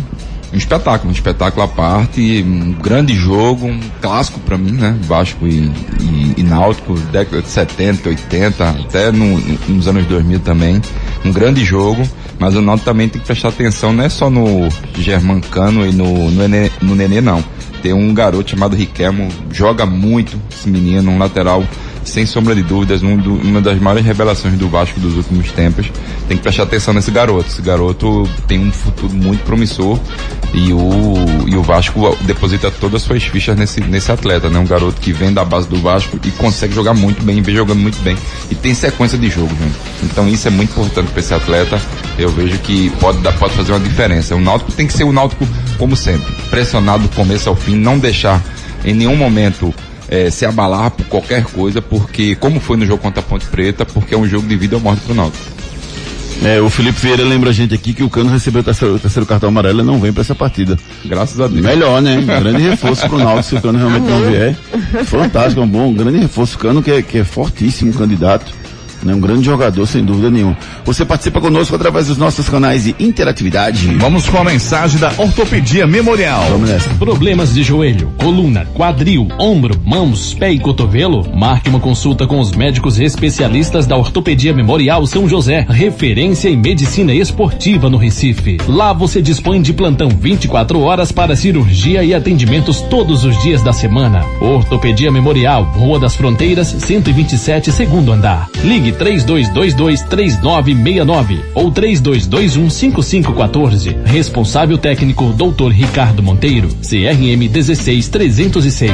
Um espetáculo, um espetáculo à parte, um grande jogo, um clássico para mim, né? Vasco e, e, e, Náutico, década de 70, 80, até no, nos anos 2000 também. Um grande jogo, mas o Náutico também tem que prestar atenção, não é só no Germancano e no, no, Nenê, no Nenê, não. Tem um garoto chamado Riquelmo, joga muito esse menino, um lateral sem sombra de dúvidas, um do, uma das maiores revelações do Vasco dos últimos tempos. Tem que prestar atenção nesse garoto. Esse garoto tem um futuro muito promissor e o, e o Vasco deposita todas as suas fichas nesse, nesse atleta, né? Um garoto que vem da base do Vasco e consegue jogar muito bem, vem jogando muito bem. E tem sequência de jogo, gente. Então isso é muito importante para esse atleta. Eu vejo que pode, dar, pode fazer uma diferença. O Náutico tem que ser o Náutico como sempre. Pressionado do começo ao fim, não deixar em nenhum momento é, se abalar por qualquer coisa, porque, como foi no jogo contra a Ponte Preta, porque é um jogo de vida ou morte pro Náutico. É, o Felipe Vieira lembra a gente aqui que o Cano recebeu o terceiro, o terceiro cartão amarelo e não vem para essa partida. Graças a Deus. Melhor, né? Grande reforço pro Náutico se o Cano realmente não vier. Fantástico, é um bom, grande reforço. O Cano que é, que é fortíssimo candidato né? Um grande jogador, sem dúvida nenhuma. Você participa conosco através dos nossos canais de interatividade. Vamos com a mensagem da Ortopedia Memorial. Vamos nessa. Problemas de joelho, coluna, quadril, ombro, mãos, pé e cotovelo? Marque uma consulta com os médicos especialistas da Ortopedia Memorial São José, referência em medicina esportiva no Recife. Lá você dispõe de plantão 24 horas para cirurgia e atendimentos todos os dias da semana. Ortopedia Memorial, Rua das Fronteiras, 127, segundo andar. Ligue 3222-3969 ou 3221-5514. Responsável técnico Dr. Ricardo Monteiro, CRM 16306.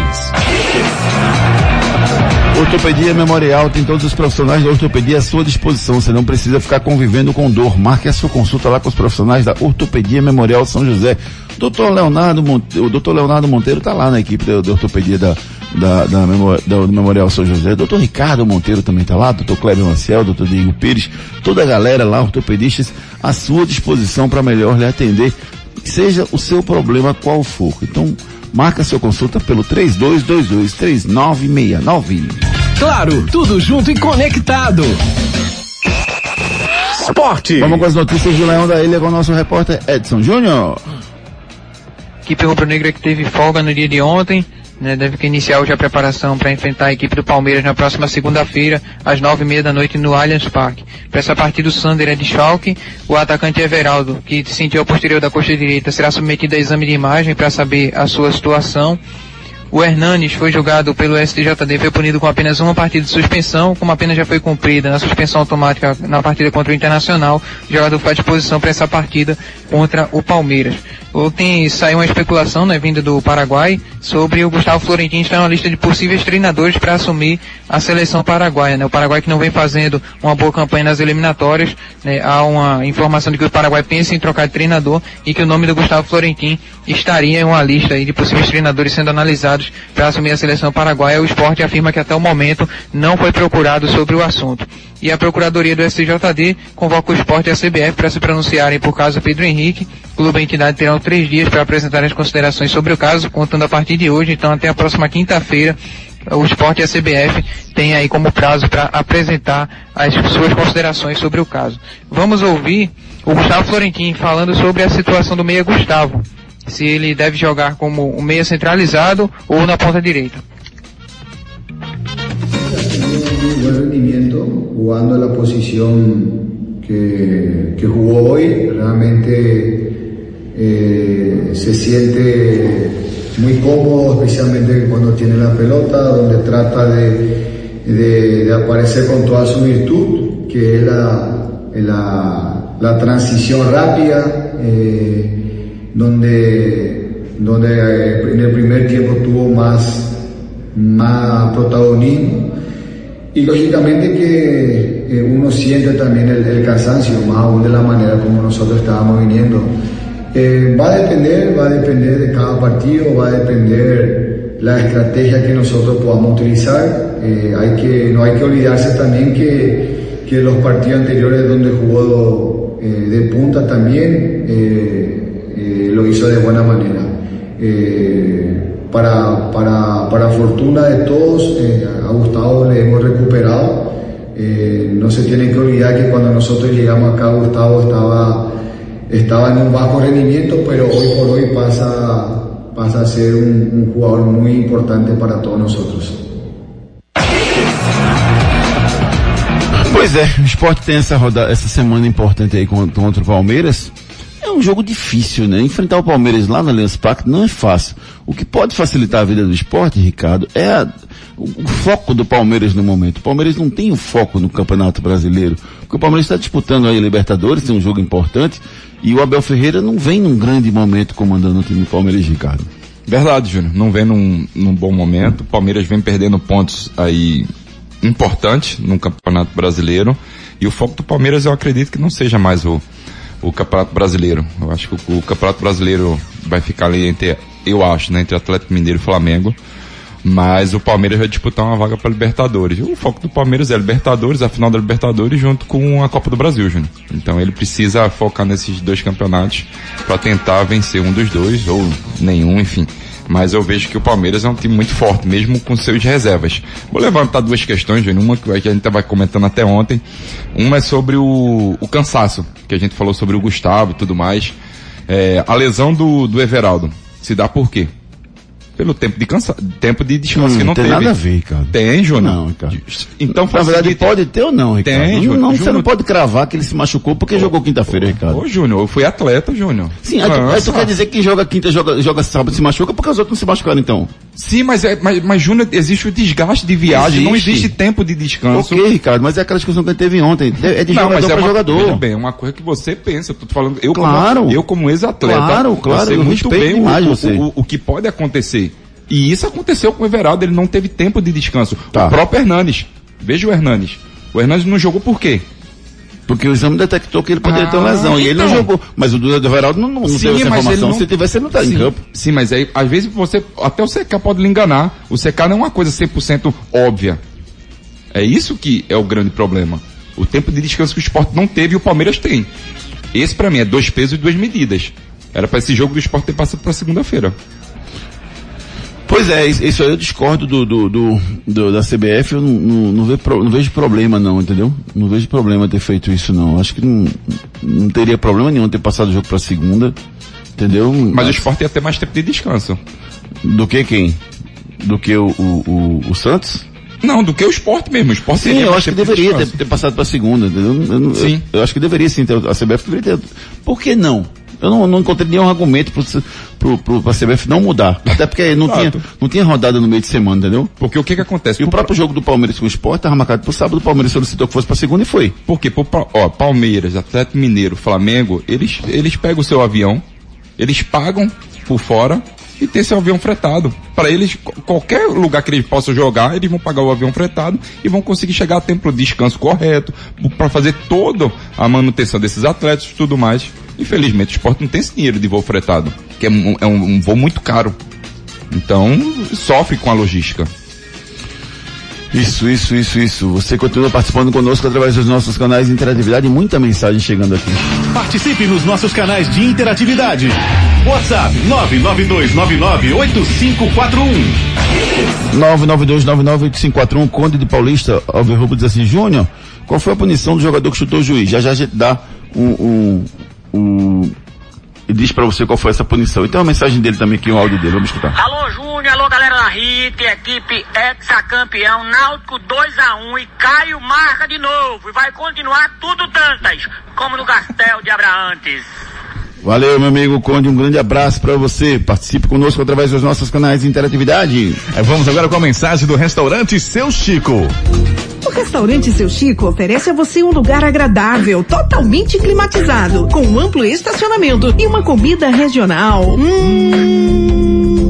Ortopedia Memorial tem todos os profissionais da ortopedia à sua disposição. Você não precisa ficar convivendo com dor. Marque a sua consulta lá com os profissionais da Ortopedia Memorial São José. Dr. Leonardo, Monteiro, o Dr. Leonardo Monteiro está lá na equipe da, da ortopedia da, da, da, da, do Memorial São José. Dr. Ricardo Monteiro também está lá, Dr. Kleber Maciel, Dr. Diego Pires, toda a galera lá, ortopedistas, à sua disposição para melhor lhe atender, seja o seu problema qual for. Então, marca sua consulta pelo 3222-3969. Claro, tudo junto e conectado. Esporte. Vamos com as notícias do Leão da Ilha com o nosso repórter Edson Júnior. Equipe rubro-negra que teve folga no dia de ontem, né, deve iniciar hoje a preparação para enfrentar a equipe do Palmeiras na próxima segunda-feira, às nove e meia da noite no Allianz Parque. Para essa partida o Sander é de choque, o atacante Everaldo, que sentiu a posterior da coxa direita, será submetido a exame de imagem para saber a sua situação. O Hernanes foi julgado pelo STJD, foi punido com apenas uma partida de suspensão, como a pena já foi cumprida na suspensão automática na partida contra o Internacional, o jogador foi à disposição para essa partida contra o Palmeiras. Ontem saiu uma especulação, né, vinda do Paraguai, sobre o Gustavo Florentino estar na lista de possíveis treinadores para assumir a seleção paraguaia, né? O Paraguai que não vem fazendo uma boa campanha nas eliminatórias, né? Há uma informação de que o Paraguai pensa em trocar de treinador e que o nome do Gustavo Florentino estaria em uma lista de possíveis treinadores sendo analisados para assumir a seleção paraguaia. O esporte afirma que até o momento não foi procurado sobre o assunto e a Procuradoria do STJD convoca o esporte e a CBF para se pronunciarem por caso Pedro Henrique. O clube e entidade terão três dias para apresentar as considerações sobre o caso, contando a partir de hoje, então até a próxima quinta-feira, o esporte e a CBF têm aí como prazo para apresentar as suas considerações sobre o caso. Vamos ouvir o Gustavo Florentin falando sobre a situação do meia Gustavo, se ele deve jogar como um meia centralizado ou na ponta direita. en la posición que, que jugó hoy. Realmente eh, se siente muy cómodo, especialmente cuando tiene la pelota, donde trata de, de, aparecer con toda su virtud, que es la, la, la transición rápida, eh, donde, donde eh, en el primer tiempo tuvo más, más protagonismo y lógicamente que eh, uno siente también el, el, cansancio, más aún de la manera como nosotros estábamos viniendo. Eh, va a depender, va a depender de cada partido, va a depender la estrategia que nosotros podamos utilizar. Eh, hay que, no hay que olvidarse también que, que los partidos anteriores donde jugó de punta también lo hizo de buena manera para, para, para fortuna de todos, eh, a Gustavo le hemos recuperado. Eh, no se tienen que olvidar que cuando nosotros llegamos acá, Gustavo estaba estaba en un bajo rendimiento, pero hoy por hoy pasa, pasa a ser un, un jugador muy importante para todos nosotros. Pois é, o esporte tem essa, roda, essa semana importante aí contra o Palmeiras. É um jogo difícil, né? Enfrentar o Palmeiras lá na Allianz Parque não é fácil. O que pode facilitar a vida do esporte, Ricardo, é a, o, o, foco do Palmeiras no momento. O Palmeiras não tem o foco no Campeonato Brasileiro. Porque o Palmeiras está disputando aí a Libertadores, tem um jogo importante, e o Abel Ferreira não vem num grande momento comandando o time do Palmeiras, Ricardo. Verdade, Júnior. Não vem num, num bom momento. O Palmeiras vem perdendo pontos aí importantes no Campeonato Brasileiro. E o foco do Palmeiras eu acredito que não seja mais o, o Campeonato Brasileiro. Eu acho que o, o Campeonato Brasileiro vai ficar ali entre, eu acho, né, entre Atlético Mineiro e Flamengo. Mas o Palmeiras vai disputar uma vaga para Libertadores. O foco do Palmeiras é Libertadores, a final da Libertadores junto com a Copa do Brasil, Júnior. Então ele precisa focar nesses dois campeonatos para tentar vencer um dos dois ou nenhum, enfim. Mas eu vejo que o Palmeiras é um time muito forte, mesmo com seus reservas. Vou levantar duas questões, Júnior. Uma que a gente estava comentando até ontem. Uma é sobre o, o cansaço, que a gente falou sobre o Gustavo e tudo mais. É, a lesão do, do Everaldo se dá por quê? Pelo tempo de cansa tempo de descanso hum, que não tem teve. nada a ver, cara. Tem, Júnior? Não, cara. Então, Na verdade, pode ter ou não, Ricardo. Tem, não, Júnior. não, você não pode cravar que ele se machucou porque jogou quinta-feira, Ricardo. Ô, Júnior, eu fui atleta, Júnior. Sim, aí tu, aí tu quer dizer que quem joga quinta, joga, joga sábado se machuca porque os outros não se machucaram então. Sim, mas, é, mas, mas Júnior, existe o desgaste de viagem, não Existe. existe tempo de descanso. Ok, Ricardo, mas é aquela discussão que a gente teve ontem. É de não, jogador mas é uma, jogador. bem, é uma coisa que você pensa. Eu tô falando, eu Claro. como, eu como ex-atleta, Claro, claro, eu sei eu muito bem o, o, o, o que pode acontecer. E isso aconteceu com o Everaldo, ele não teve tempo de descanso. Tá. O próprio Hernanes. Veja o Hernanes. O Hernanes não jogou por quê? Porque o exame detectou que ele poderia ter uma Ah, lesão. E ele não então. jogou. Mas o do Everaldo não, não, Sim, teve essa informação. não- Se tivesse, ele não estaria em campo. Sim, mas aí, às vezes você, até o CK pode lhe enganar. O CK não é uma coisa 100% óbvia. É isso que é o grande problema. O tempo de descanso que o esporte não teve e o Palmeiras tem. Esse pra mim é dois pesos e duas medidas. Era pra esse jogo do esporte ter passado pra segunda-feira. Pois é, isso aí eu discordo do, do, do- do- da CBF, eu não, não, não, vejo, não vejo problema não, entendeu? Não vejo problema ter feito isso não. Acho que não, não teria problema nenhum ter passado o jogo pra segunda, entendeu? Mas o esporte ia ter mais tempo de descanso. Do que quem? Do que o, o, o, o Santos? Não, do que o esporte mesmo. O esporte Sim, eu acho que deveria ter, ter passado pra segunda, entendeu? Eu, Sim. Eu, eu acho que deveria sim ter, a CBF deveria ter. Por que não? Eu não, não encontrei nenhum argumento pro, pro, pro, pra CBF não mudar. Até porque não tinha, não tinha rodada no meio de semana, entendeu? Porque o que que acontece? E o próprio jogo do Palmeiras com o Sport estava marcado pro sábado, o Palmeiras solicitou que fosse pra segunda e foi. Porque, pa- ó, Palmeiras, Atlético Mineiro, Flamengo, eles, eles pegam o seu avião, eles pagam por fora e tem seu avião fretado. Para eles, qualquer lugar que eles possam jogar, eles vão pagar o avião fretado e vão conseguir chegar a tempo pro descanso correto, para fazer toda a manutenção desses atletas e tudo mais. Infelizmente, o esporte não tem esse dinheiro de voo fretado, que é um, é um voo muito caro. Então, sofre com a logística. Isso, isso, isso, isso. Você continua participando conosco através dos nossos canais de interatividade e muita mensagem chegando aqui. Participe nos nossos canais de interatividade. WhatsApp 992998541. 992998541, Conde de Paulista, Alverrubo diz assim, Júnior, qual foi a punição do jogador que chutou o juiz? Já já a gente dá um, um, um e diz pra você qual foi essa punição. Então a mensagem dele também aqui, o áudio dele, vamos escutar. Alô Júnior, galera da RIT, equipe ex-campeão, Náutico 2x1 e Caio marca de novo e vai continuar tudo tantas, como no Castel de Abraantes. Valeu, meu amigo Conde, um grande abraço pra você. Participe conosco através dos nossos canais de interatividade. É, Vamos agora com a mensagem do restaurante Seu Chico. O restaurante Seu Chico oferece a você um lugar agradável, totalmente climatizado, com um amplo estacionamento e uma comida regional. Hum,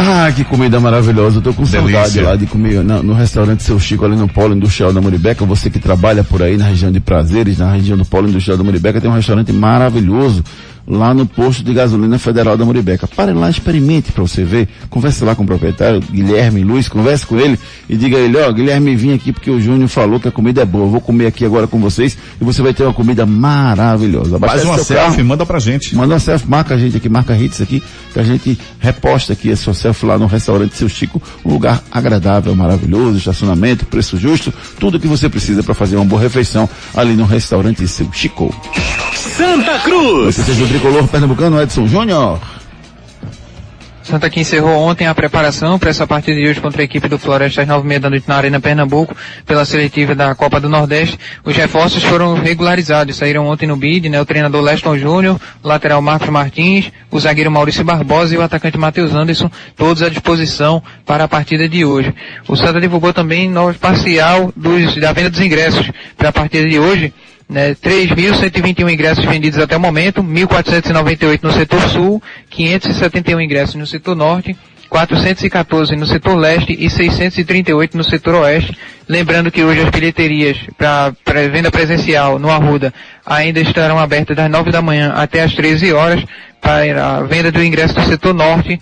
Ah, que comida maravilhosa. Eu tô com saudade Delícia. lá de comer na- no restaurante Seu Chico, ali no Polo Industrial da Muribeca. Você que trabalha por aí na região de Prazeres, na região do Polo Industrial da Muribeca, tem um restaurante maravilhoso. Lá no posto de gasolina federal da Muribeca. Pare lá, experimente para você ver. Converse lá com o proprietário, Guilherme Luiz, converse com ele e diga a ele, ó, Guilherme, vim aqui porque o Júnior falou que a comida é boa. Eu vou comer aqui agora com vocês e você vai ter uma comida maravilhosa. Faz uma selfie, manda pra gente. Manda uma selfie, marca a gente aqui, marca hits aqui, que a gente reposta aqui a sua selfie lá no restaurante Seu Chico, um lugar agradável, maravilhoso, estacionamento, preço justo, tudo que você precisa para fazer uma boa refeição ali no restaurante Seu Chico. Santa Cruz. Você seja tricolor pernambucano Edson Júnior. Santa que encerrou ontem a preparação para essa partida de hoje contra a equipe do Floresta às nove e meia da noite na Arena Pernambuco, pela seletiva da Copa do Nordeste. Os reforços foram regularizados, saíram ontem no BID, né? O treinador Leston Júnior, o lateral Marcos Martins, o zagueiro Maurício Barbosa e o atacante Matheus Anderson, todos à disposição para a partida de hoje. O Santa divulgou também novo parcial dos, da venda dos ingressos para a partida de hoje né, 3.121 ingressos vendidos até o momento, 1.498 no setor sul, 571 ingressos no setor norte, 414 no setor leste e 638 no setor oeste. Lembrando que hoje as bilheterias para venda presencial no Arruda ainda estarão abertas das 9 da manhã até as 13 horas para a venda do ingresso do setor norte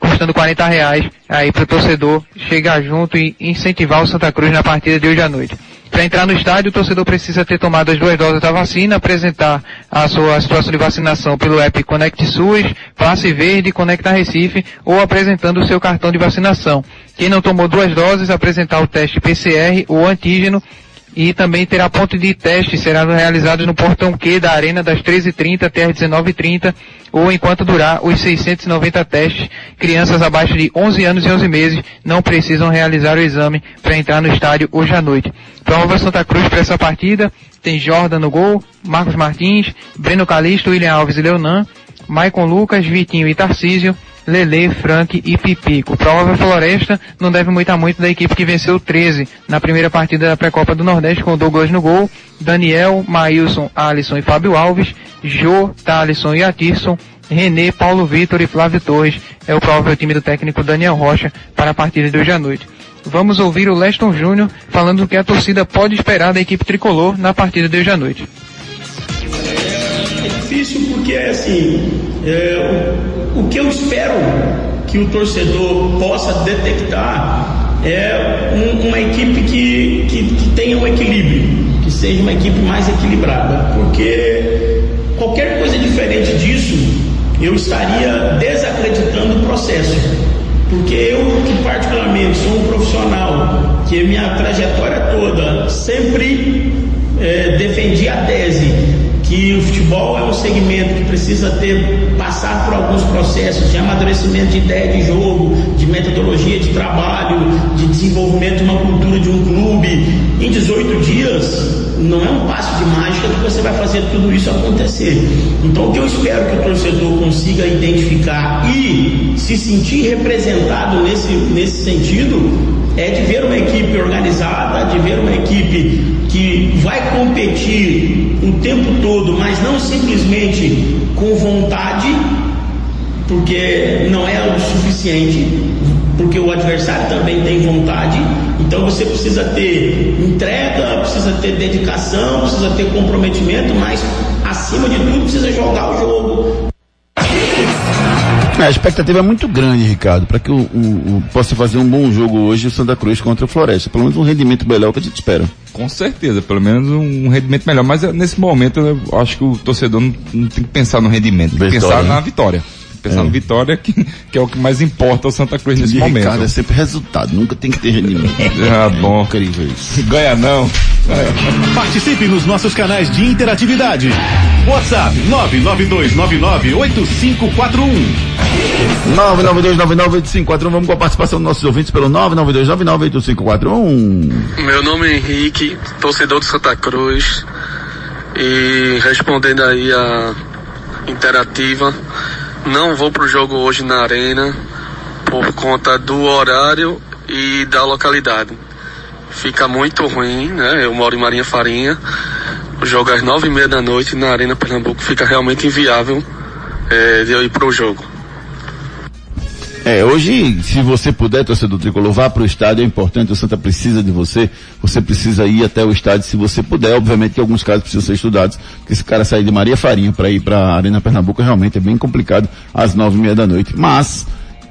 custando 40 reais aí para o torcedor chegar junto e incentivar o Santa Cruz na partida de hoje à noite. Para entrar no estádio, o torcedor precisa ter tomado as duas doses da vacina, apresentar a sua situação de vacinação pelo app Conect SUS, Passe Verde, Conecta Recife ou apresentando o seu cartão de vacinação. Quem não tomou duas doses, apresentar o teste PCR ou antígeno e também terá ponto de teste, será realizado no portão Q da Arena das 13h30 até as 19h30 ou enquanto durar os 690 testes. Crianças abaixo de 11 anos e 11 meses não precisam realizar o exame para entrar no estádio hoje à noite. Prova Santa Cruz para essa partida tem Jordan no gol, Marcos Martins, Breno Calixto, William Alves e Leonan, Maicon Lucas, Vitinho e Tarcísio, Lele, Frank e Pipico. Prova Floresta não deve muito a muito da equipe que venceu 13 na primeira partida da pré-copa do Nordeste com Douglas no gol, Daniel, Maílson, Alisson e Fábio Alves, Jô, Thalisson e Atirson, René, Paulo Vitor e Flávio Torres. É o provável time do técnico Daniel Rocha para a partida de hoje à noite. Vamos ouvir o Leston Júnior falando o que a torcida pode esperar da equipe tricolor na partida de hoje à noite. É difícil porque, assim, é, o, o que eu espero que o torcedor possa detectar é um, uma equipe que, que, que tenha um equilíbrio, que seja uma equipe mais equilibrada, porque qualquer coisa diferente disso, eu estaria desacreditando o processo. Porque eu, que particularmente sou um profissional, que minha trajetória toda sempre é, defendi a tese que o futebol é um segmento que precisa ter passar por alguns processos de amadurecimento de ideia de jogo, de metodologia de trabalho, de desenvolvimento de uma cultura de um clube. Em 18 dias não é um passo de mágica que você vai fazer tudo isso acontecer. Então o que eu espero que o torcedor consiga identificar e se sentir representado nesse, nesse sentido é de ver uma equipe organizada, de ver uma equipe que vai competir o tempo todo, mas não simplesmente com vontade, porque não é o suficiente, porque o adversário também tem vontade. Então você precisa ter entrega, precisa ter dedicação, precisa ter comprometimento, mas acima de tudo precisa jogar o jogo. É, a expectativa é muito grande, Ricardo, para que o, o, o, possa fazer um bom jogo hoje o Santa Cruz contra o Floresta. Pelo menos um rendimento melhor que a gente espera. Com certeza, pelo menos um rendimento melhor. Mas eh, nesse momento eu acho que o torcedor não, não tem que pensar no rendimento, tem que pensar né? na vitória. Pensar É. no vitória, que, que é o que mais importa ao Santa Cruz nesse De momento. Ricardo é sempre resultado, nunca tem que ter rendimento. Ah, bom. Incrível isso. Ganha não. Participe nos nossos canais de interatividade. WhatsApp 992998541. 992998541, vamos com a participação dos nossos ouvintes pelo 992998541. Meu nome é Henrique, torcedor do Santa Cruz. E respondendo aí a interativa, não vou pro jogo hoje na arena por conta do horário e da localidade. Fica muito ruim, né? Eu moro em Marinha Farinha. O jogo é às nove e meia da noite na Arena Pernambuco fica realmente inviável eh, de eu ir pro jogo. É, hoje, se você puder, torcedor tricolor, vá para o estádio, é importante, o Santa precisa de você, você precisa ir até o estádio se você puder, obviamente que alguns casos precisam ser estudados, porque esse cara sair de Maria Farinha para ir para a Arena Pernambuco realmente é bem complicado às nove e meia da noite, mas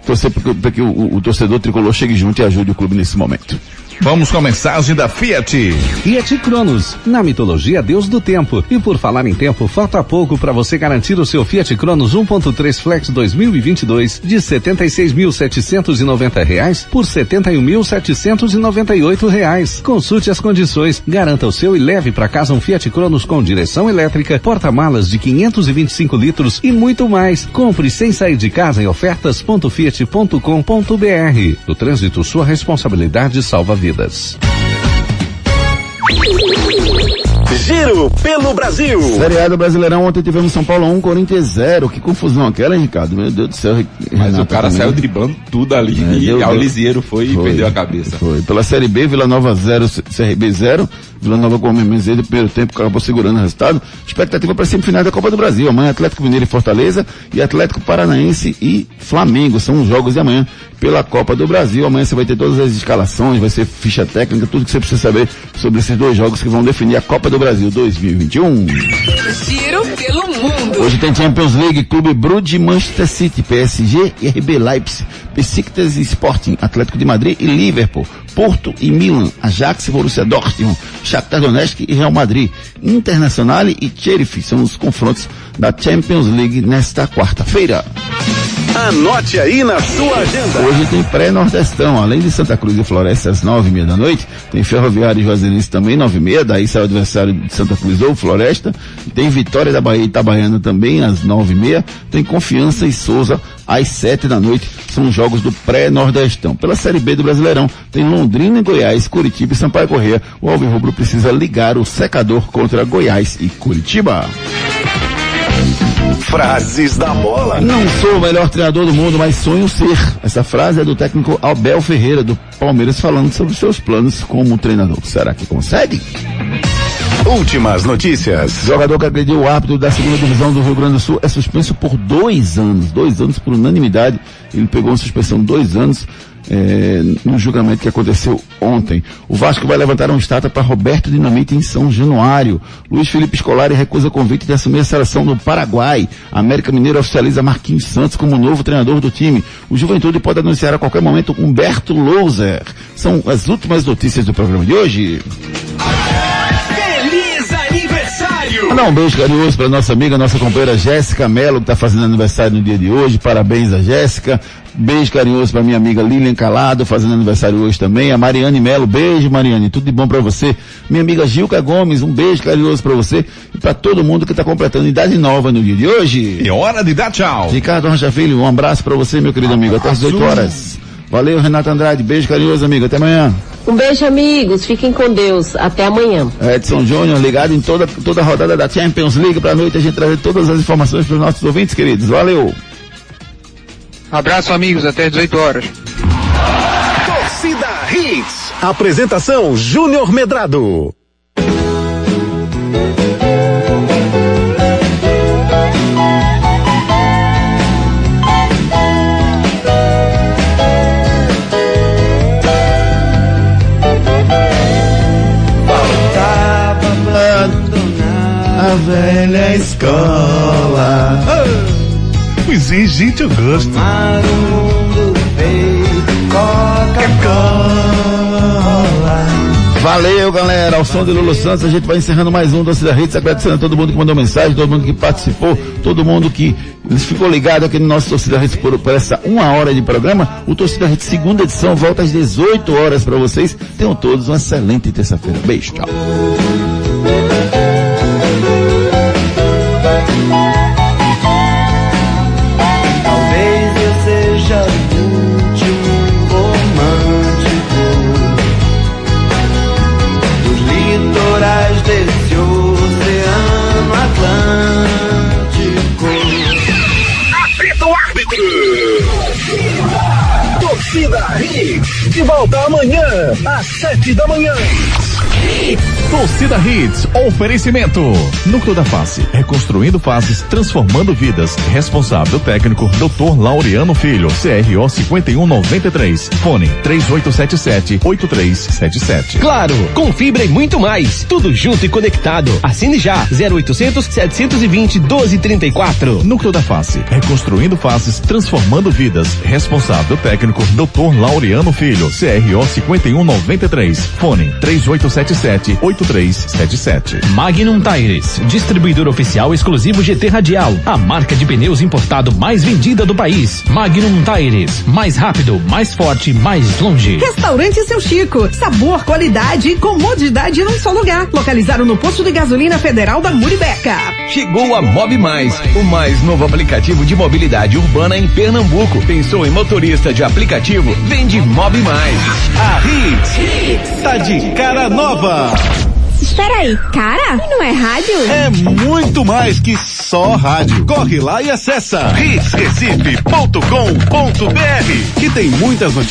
torcer para que o, o, o torcedor tricolor chegue junto e ajude o clube nesse momento. Vamos com a mensagem da Fiat. Fiat Cronos, na mitologia Deus do Tempo. E por falar em tempo, falta pouco para você garantir o seu Fiat Cronos 1.3 Flex 2022 de 76.790 reais por 71.798 reais. Consulte as condições, garanta o seu e leve para casa um Fiat Cronos com direção elétrica, porta-malas de 525 litros e muito mais. Compre sem sair de casa em ofertas.fiat.com.br. No trânsito, sua responsabilidade salva vidas. Giro pelo Brasil. Seriado Brasileirão, ontem tivemos São Paulo 1, Corinthians 0. Que confusão aquela, hein, Ricardo? Meu Deus do céu. Mas Renata o cara também. saiu driblando tudo ali É, e ao deu- Lisieiro foi, e Foi. perdeu a cabeça. Foi. Pela Série B, Vila Nova 0, CRB 0. Vila Nova com o mesmo do primeiro tempo, acabou segurando o resultado. Expectativa para semifinal da Copa do Brasil. Amanhã Atlético Mineiro e Fortaleza e Atlético Paranaense e Flamengo. São os jogos de amanhã pela Copa do Brasil. Amanhã você vai ter todas as escalações, vai ser ficha técnica, tudo que você precisa saber sobre esses dois jogos que vão definir a Copa do Brasil 2021. Giro pelo mundo. Hoje tem Champions League, Clube Brugge, Manchester City, PSG e RB Leipzig, Besiktas e Sporting, Atlético de Madrid e Liverpool, Porto e Milan, Ajax e Borussia Dortmund, Shakhtar Donetsk e Real Madrid, Internacional e Sheriff são os confrontos da Champions League nesta quarta-feira. Anote aí na sua agenda. Hoje tem pré-nordestão, além de Santa Cruz e Floresta às nove e meia da noite, tem Ferroviário e Juazeirense também, nove e meia, daí sai o adversário de Santa Cruz ou Floresta, tem Vitória da Bahia e Itabaiana também às nove e meia, tem Confiança e Souza às sete da noite, são os jogos do pré-nordestão. Pela Série B do Brasileirão, tem Londrina e Goiás, Curitiba e Sampaio Correia, o Alvirrubro precisa ligar o secador contra Goiás e Curitiba. Frases da bola. Não sou o melhor treinador do mundo, mas sonho ser. Essa frase é do técnico Abel Ferreira, do Palmeiras, falando sobre seus planos como treinador. Será que consegue? Últimas notícias. Jogador que agrediu o árbitro da segunda divisão do Rio Grande do Sul é suspenso por dois anos. Dois anos por unanimidade. Ele pegou uma suspensão dois anos eh, no julgamento que aconteceu ontem. O Vasco vai levantar uma estátua para Roberto Dinamite em São Januário. Luiz Felipe Scolari recusa convite de assumir a seleção do Paraguai. A América Mineiro oficializa Marquinhos Santos como novo treinador do time. O Juventude pode anunciar a qualquer momento Humberto Louser. São as últimas notícias do programa de hoje. Mandar um beijo carinhoso para nossa amiga, nossa companheira Jéssica Mello, que está fazendo aniversário no dia de hoje. Parabéns a Jéssica. Beijo carinhoso para minha amiga Lilian Calado, fazendo aniversário hoje também. A Mariane Melo, beijo Mariane, tudo de bom para você. Minha amiga Gilca Gomes, um beijo carinhoso para você e para todo mundo que está completando idade nova no dia de hoje. É hora de dar tchau. Ricardo Rocha Filho, um abraço para você, meu querido amigo. Até às 18 horas. Valeu, Renato Andrade. Beijo carinhoso, amigo. Até amanhã. Um beijo, amigos. Fiquem com Deus. Até amanhã. Edson Júnior ligado em toda, toda a rodada da Champions League para a noite a gente trazer todas as informações para os nossos ouvintes, queridos. Valeu! Abraço, amigos. Até 18 horas. Torcida Hits. Apresentação Júnior Medrado. Velha escola. Pois é, gente, eu gosto. O mundo feito Coca-Cola. Valeu, galera. Ao som de Lulu Santos, a gente vai encerrando mais um Doce da Rede, agradecendo a todo mundo que mandou mensagem, todo mundo que participou, todo mundo que ficou ligado aqui no nosso Torcida Rede por, por essa uma hora de programa. O Torcida Rede segunda edição volta às 18 horas para vocês. Tenham todos uma excelente terça-feira. Beijo, tchau. De volta amanhã, às sete da manhã. Torcida Hits, oferecimento. Núcleo da Face, reconstruindo faces, transformando vidas. Responsável técnico, Dr. Laureano Filho, CRO 5193. Fone 3877-8377. Claro, com fibra e muito mais. Tudo junto e conectado. Assine já. 0800 720 1234. Núcleo da Face, reconstruindo faces, transformando vidas. Responsável técnico, Dr. Laureano Filho, CRO 5193. Fone 3877-8377. Magnum Tires, distribuidor oficial exclusivo GT Radial, a marca de pneus importado mais vendida do país. Magnum Tires, mais rápido, mais forte, mais longe. Restaurante Seu Chico, sabor, qualidade e comodidade num só lugar. Localizado no posto de gasolina federal da Muribeca. Chegou a Mob Mais, o mais novo aplicativo de mobilidade urbana em Pernambuco. Pensou em motorista de aplicativo? Vende Mob Mais. A Hits tá de cara nova. Espera aí, cara? Não é rádio? É muito mais que só rádio. Corre lá e acessa hitsrecife.com.br que tem muitas notícias